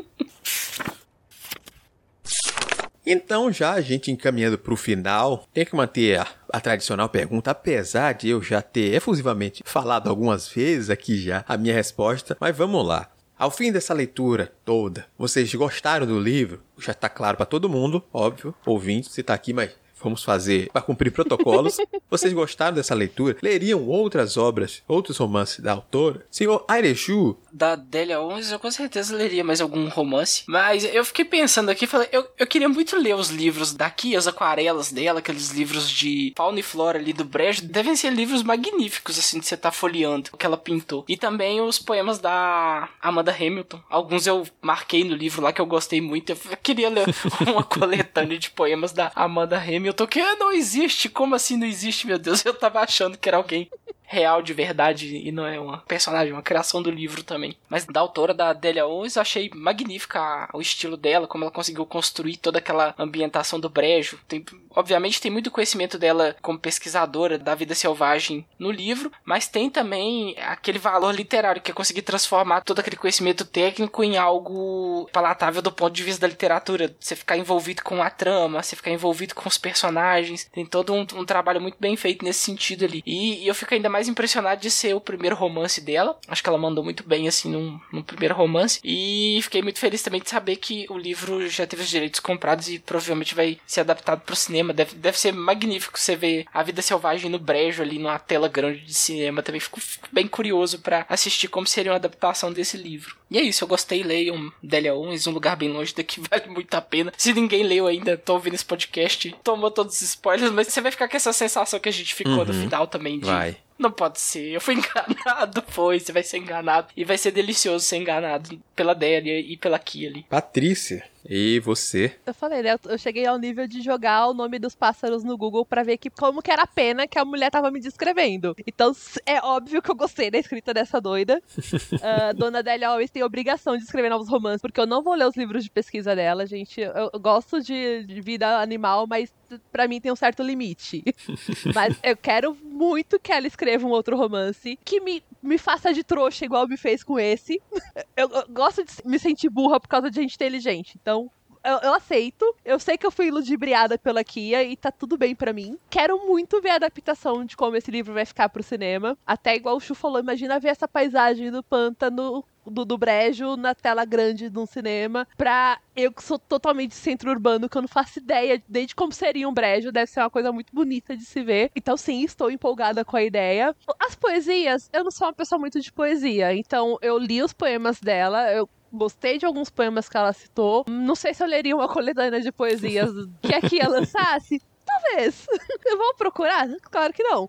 Então, já a gente encaminhando para o final, tem que manter a, a, tradicional pergunta, apesar de eu já ter efusivamente falado algumas vezes aqui já a minha resposta, mas vamos lá. Ao fim dessa leitura toda, vocês gostaram do livro? Já está claro para todo mundo, óbvio, ouvinte, você está aqui, mas vamos fazer para cumprir protocolos. Vocês gostaram dessa leitura? Leriam outras obras, outros romances da autora? Senhor Airechu? Da Delia Owens, eu com certeza leria mais algum romance. Mas eu fiquei pensando aqui, falei, eu, eu queria muito ler os livros daqui, as aquarelas dela, aqueles livros de fauna e flora ali do Brejo. Devem ser livros magníficos, assim, de você tá folheando, o que ela pintou. E também os poemas da Amanda Hamilton. Alguns eu marquei no livro lá que eu gostei muito. Eu queria ler uma coletânea de poemas da Amanda Hamilton Hamilton, que não existe. Como assim não existe, meu Deus? Eu tava achando que era alguém real de verdade e não é uma personagem, uma criação do livro também. Mas da autora da Delia Owens, eu achei magnífica o estilo dela, como ela conseguiu construir toda aquela ambientação do brejo. Tem, obviamente tem muito conhecimento dela como pesquisadora da vida selvagem no livro, mas tem também aquele valor literário que é conseguir transformar todo aquele conhecimento técnico em algo palatável do ponto de vista da literatura. Você ficar envolvido com a trama, você ficar envolvido com os personagens. Tem todo um, um trabalho muito bem feito nesse sentido ali. E, e eu fico ainda mais mais impressionado de ser o primeiro romance dela. Acho que ela mandou muito bem, assim, num, num primeiro romance. E fiquei muito feliz também de saber que o livro já teve os direitos comprados e provavelmente vai ser adaptado pro cinema. Deve, deve ser magnífico você ver a vida selvagem no brejo ali numa tela grande de cinema. Também fico, fico bem curioso para assistir como seria uma adaptação desse livro. E é isso, eu gostei, leiam Delia Owens, um lugar bem longe daqui, vale muito a pena. Se ninguém leu ainda, tô ouvindo esse podcast, tomou todos os spoilers, mas você vai ficar com essa sensação que a gente ficou uhum. no final também de. Vai. Não pode ser, eu fui enganado, foi, você vai ser enganado. E vai ser delicioso ser enganado pela Delia e pela Kia Patrícia, e você? Eu falei, né? Eu cheguei ao nível de jogar o nome dos pássaros no Google para ver que, como que era a pena que a mulher tava me descrevendo. Então, é óbvio que eu gostei da escrita dessa doida. uh, Dona Delia Always tem obrigação de escrever novos romances, porque eu não vou ler os livros de pesquisa dela, gente. Eu, eu gosto de, de vida animal, mas para mim tem um certo limite. mas eu quero muito que ela escreva um outro romance que me, me faça de trouxa igual me fez com esse. eu, eu gosto de me sentir burra por causa de gente inteligente. Então, eu, eu, aceito. Eu sei que eu fui ludibriada pela Kia e tá tudo bem para mim. Quero muito ver a adaptação de como esse livro vai ficar pro cinema. Até igual o Chu falou, imagina ver essa paisagem do pântano do, do brejo na tela grande de um cinema. Pra eu que sou totalmente centro urbano, que eu não faço ideia desde como seria um brejo, deve ser uma coisa muito bonita de se ver. Então, sim, estou empolgada com a ideia. As poesias, eu não sou uma pessoa muito de poesia, então eu li os poemas dela, eu Gostei de alguns poemas que ela citou. Não sei se eu leria uma coletânea de poesias que aqui ela lançasse. Talvez. Eu vou procurar? Claro que não.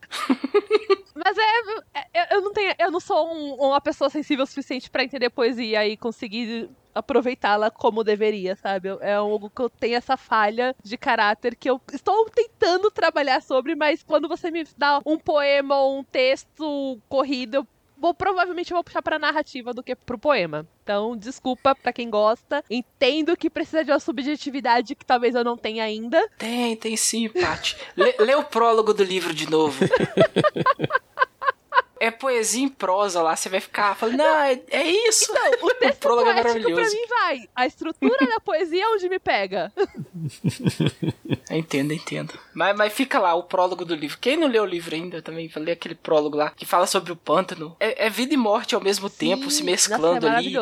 Mas é, é. Eu não tenho. Eu não sou um, uma pessoa sensível o suficiente para entender poesia e conseguir aproveitá-la como deveria, sabe? É algo que eu tenho essa falha de caráter que eu estou tentando trabalhar sobre, mas quando você me dá um poema ou um texto corrido, eu vou provavelmente vou puxar pra narrativa do que pro poema. Então, desculpa para quem gosta. Entendo que precisa de uma subjetividade que talvez eu não tenha ainda. Tem, tem sim, Paty. lê, lê o prólogo do livro de novo. é poesia em prosa lá, você vai ficar falando, não, é, é isso. Não, o texto o prólogo é maravilhoso. pra mim vai. A estrutura da poesia é onde me pega. entendo, entendo. Mas, mas fica lá, o prólogo do livro. Quem não leu o livro ainda também, vai ler aquele prólogo lá, que fala sobre o pântano. É, é vida e morte ao mesmo Sim, tempo, se mesclando nossa, é ali.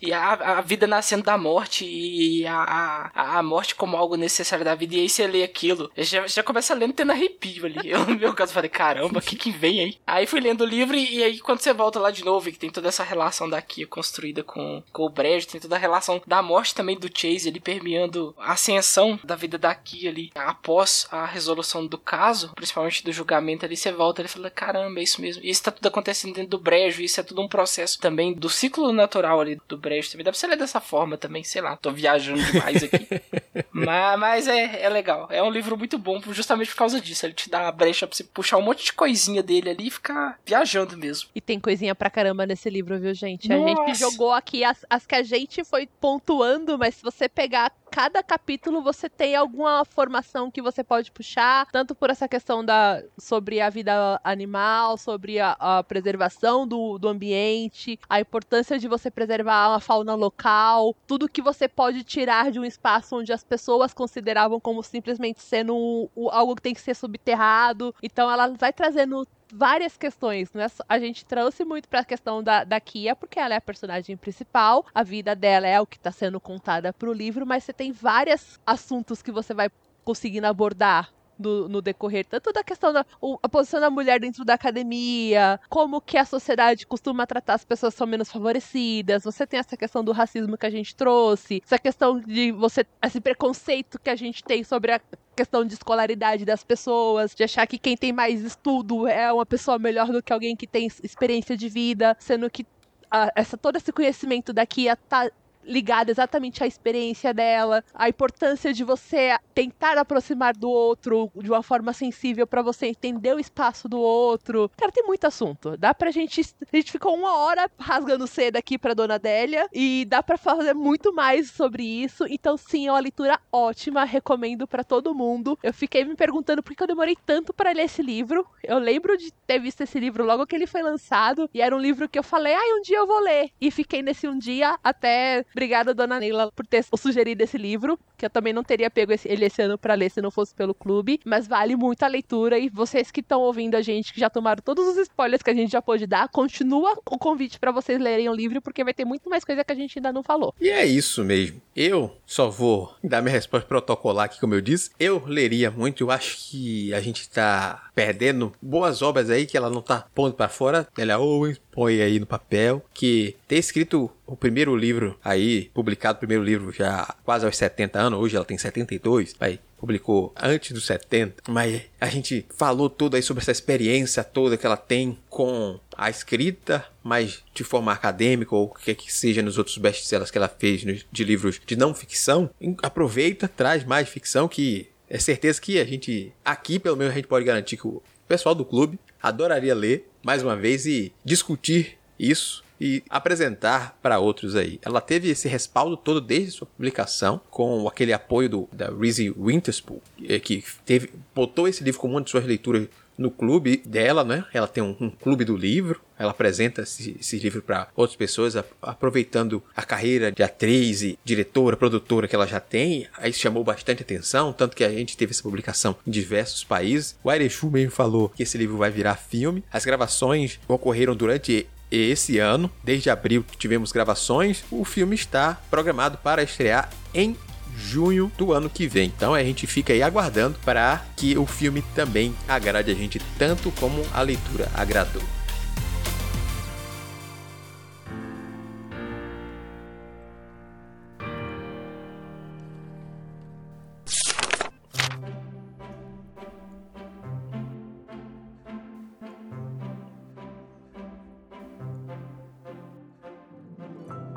E a, a vida nascendo da morte e a, a, a morte como algo necessário da vida. E aí você lê aquilo. Já, já começa lendo tendo arrepio ali. Eu, no meu caso, falei, caramba, o que que vem aí? Aí fui lendo o livro e aí quando você volta lá de novo e que tem toda essa relação da Kia construída com, com o Brejo, tem toda a relação da morte também do Chase ali permeando a ascensão da vida da Kia ali após a resolução do caso, principalmente do julgamento ali, você volta e fala, caramba, é isso mesmo. E isso tá tudo acontecendo dentro do brejo, isso é tudo um processo também do ciclo natural ali do brejo também. Dá pra você ler dessa forma também, sei lá, tô viajando demais aqui. mas, mas é, é legal. É um livro muito bom justamente por causa disso. Ele te dá a brecha pra você puxar um monte de coisinha dele ali e ficar viajando mesmo. E tem coisinha pra caramba nesse livro, viu, gente? Nossa. A gente jogou aqui as, as que a gente foi pontuando, mas se você pegar cada capítulo você tem alguma formação que você pode puxar, tanto por essa questão da sobre a vida animal, sobre a, a preservação do, do ambiente, a importância de você preservar a fauna local, tudo que você pode tirar de um espaço onde as pessoas consideravam como simplesmente sendo um, um, algo que tem que ser subterrado. Então ela vai trazendo várias questões, né? A gente trouxe muito para a questão da, da Kia, porque ela é a personagem principal, a vida dela é o que está sendo contada para o livro, mas você tem vários assuntos que você vai conseguindo abordar no, decorrer tanto da questão da o, a posição da mulher dentro da academia, como que a sociedade costuma tratar as pessoas que são menos favorecidas. Você tem essa questão do racismo que a gente trouxe, essa questão de você esse preconceito que a gente tem sobre a questão de escolaridade das pessoas, de achar que quem tem mais estudo é uma pessoa melhor do que alguém que tem experiência de vida, sendo que a, essa, todo esse conhecimento daqui tá ligada exatamente à experiência dela, a importância de você tentar aproximar do outro de uma forma sensível para você entender o espaço do outro. Cara, tem muito assunto. Dá pra gente. A gente ficou uma hora rasgando seda aqui pra Dona Adélia e dá para fazer muito mais sobre isso. Então, sim, é uma leitura ótima. Recomendo para todo mundo. Eu fiquei me perguntando por que eu demorei tanto para ler esse livro. Eu lembro de ter visto esse livro logo que ele foi lançado e era um livro que eu falei, ai, ah, um dia eu vou ler. E fiquei nesse um dia até Obrigada, dona Neila, por ter sugerido esse livro, que eu também não teria pego esse, ele esse ano para ler se não fosse pelo clube, mas vale muito a leitura e vocês que estão ouvindo a gente, que já tomaram todos os spoilers que a gente já pôde dar, continua o convite para vocês lerem o livro, porque vai ter muito mais coisa que a gente ainda não falou. E é isso mesmo. Eu só vou dar minha resposta protocolar aqui, como eu disse. Eu leria muito, eu acho que a gente tá perdendo boas obras aí que ela não tá pondo para fora. Ela Owens põe aí no papel que ter escrito o primeiro livro aí, publicado o primeiro livro já quase aos 70 anos, hoje ela tem 72, aí publicou antes dos 70, mas a gente falou tudo aí sobre essa experiência toda que ela tem com a escrita, mas de forma acadêmica ou o que, que seja nos outros best-sellers que ela fez de livros de não ficção. Aproveita, traz mais ficção que é certeza que a gente, aqui pelo menos, a gente pode garantir que o pessoal do clube adoraria ler mais uma vez e discutir isso e apresentar para outros aí. Ela teve esse respaldo todo desde sua publicação, com aquele apoio do, da Reese Witherspoon, eh, que teve, botou esse livro como uma de suas leituras no clube dela, né? Ela tem um, um clube do livro, ela apresenta esse, esse livro para outras pessoas, a, aproveitando a carreira de atriz e diretora, produtora que ela já tem. Aí chamou bastante atenção, tanto que a gente teve essa publicação em diversos países. O Airechu mesmo falou que esse livro vai virar filme. As gravações ocorreram durante esse ano, desde abril tivemos gravações. O filme está programado para estrear em junho do ano que vem. Então a gente fica aí aguardando para que o filme também agrade a gente tanto como a leitura agradou.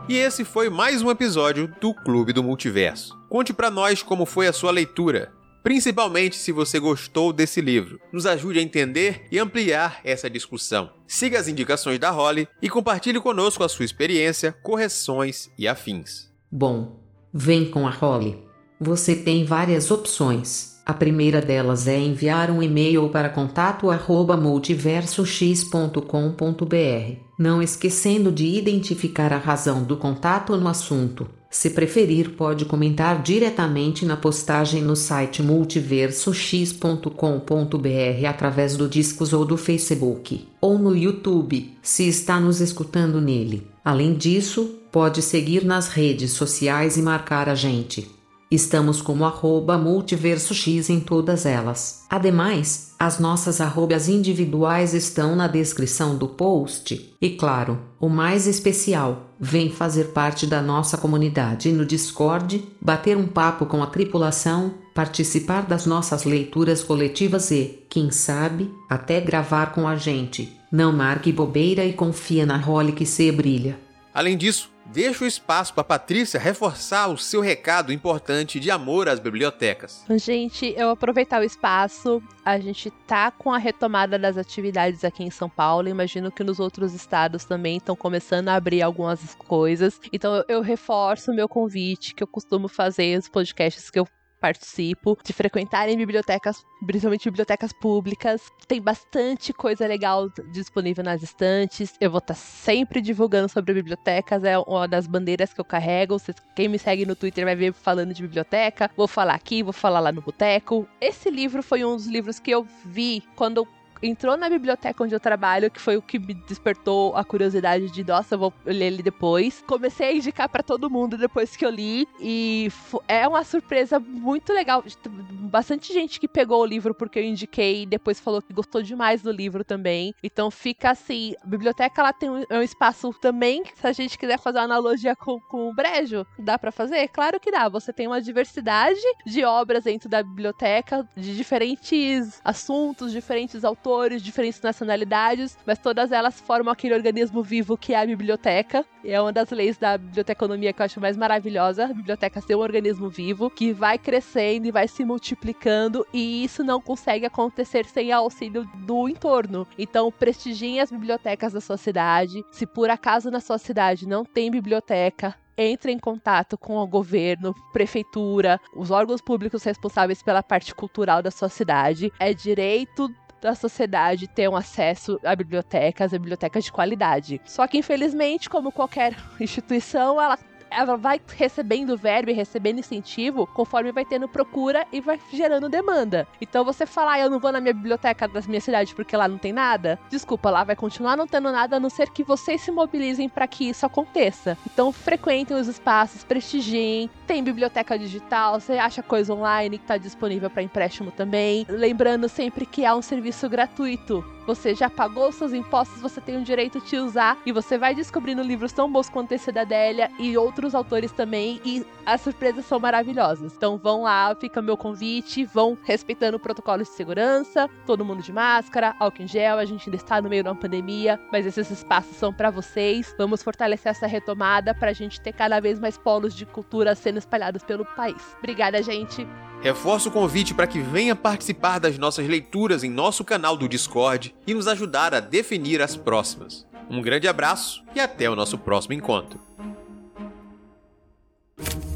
E esse foi mais um episódio do Clube do Multiverso. Conte para nós como foi a sua leitura, principalmente se você gostou desse livro. Nos ajude a entender e ampliar essa discussão. Siga as indicações da Holly e compartilhe conosco a sua experiência, correções e afins. Bom, vem com a Holly. Você tem várias opções. A primeira delas é enviar um e-mail para contato@multiversox.com.br não esquecendo de identificar a razão do contato no assunto. Se preferir, pode comentar diretamente na postagem no site multiversox.com.br através do Discos ou do Facebook, ou no YouTube, se está nos escutando nele. Além disso, pode seguir nas redes sociais e marcar a gente. Estamos como arroba multiverso X em todas elas. Ademais, as nossas arrobas individuais estão na descrição do post. E claro, o mais especial, vem fazer parte da nossa comunidade no Discord, bater um papo com a tripulação, participar das nossas leituras coletivas e, quem sabe, até gravar com a gente. Não marque bobeira e confia na role que se brilha. Além disso, deixa o espaço para Patrícia reforçar o seu recado importante de amor às bibliotecas. Gente, eu aproveitar o espaço. A gente tá com a retomada das atividades aqui em São Paulo. Imagino que nos outros estados também estão começando a abrir algumas coisas. Então eu reforço o meu convite que eu costumo fazer os podcasts que eu participo, de frequentarem bibliotecas, principalmente bibliotecas públicas. Tem bastante coisa legal disponível nas estantes. Eu vou estar tá sempre divulgando sobre bibliotecas, é uma das bandeiras que eu carrego. Quem me segue no Twitter vai ver falando de biblioteca. Vou falar aqui, vou falar lá no boteco. Esse livro foi um dos livros que eu vi quando entrou na biblioteca onde eu trabalho, que foi o que me despertou a curiosidade de, nossa, eu vou ler ele depois. Comecei a indicar para todo mundo depois que eu li e é uma surpresa muito legal. Bastante gente que pegou o livro porque eu indiquei e depois falou que gostou demais do livro também. Então fica assim, a biblioteca ela tem um, é um espaço também, se a gente quiser fazer uma analogia com, com o brejo, dá para fazer? Claro que dá. Você tem uma diversidade de obras dentro da biblioteca, de diferentes assuntos, diferentes autores autores, diferentes nacionalidades, mas todas elas formam aquele organismo vivo que é a biblioteca. E é uma das leis da biblioteconomia que eu acho mais maravilhosa. A biblioteca ser um organismo vivo que vai crescendo e vai se multiplicando, e isso não consegue acontecer sem auxílio do entorno. Então, prestigiem as bibliotecas da sua cidade. Se por acaso na sua cidade não tem biblioteca, entre em contato com o governo, prefeitura, os órgãos públicos responsáveis pela parte cultural da sua cidade. É direito da sociedade ter um acesso a bibliotecas, a bibliotecas de qualidade. Só que, infelizmente, como qualquer instituição, ela ela vai recebendo verbo e recebendo incentivo conforme vai tendo procura e vai gerando demanda. Então você falar, ah, eu não vou na minha biblioteca da minha cidade porque lá não tem nada, desculpa, lá vai continuar não tendo nada a não ser que vocês se mobilizem para que isso aconteça. Então frequentem os espaços, prestigiem, tem biblioteca digital, você acha coisa online que está disponível para empréstimo também. Lembrando sempre que há um serviço gratuito você já pagou seus impostos, você tem o direito de usar e você vai descobrindo livros tão bons quanto esse da Délia e outros autores também e as surpresas são maravilhosas. Então vão lá, fica meu convite, vão respeitando o protocolo de segurança, todo mundo de máscara, álcool em gel, a gente ainda está no meio de uma pandemia, mas esses espaços são para vocês. Vamos fortalecer essa retomada para a gente ter cada vez mais polos de cultura sendo espalhados pelo país. Obrigada, gente. Reforço o convite para que venha participar das nossas leituras em nosso canal do Discord e nos ajudar a definir as próximas. Um grande abraço e até o nosso próximo encontro. Thank you.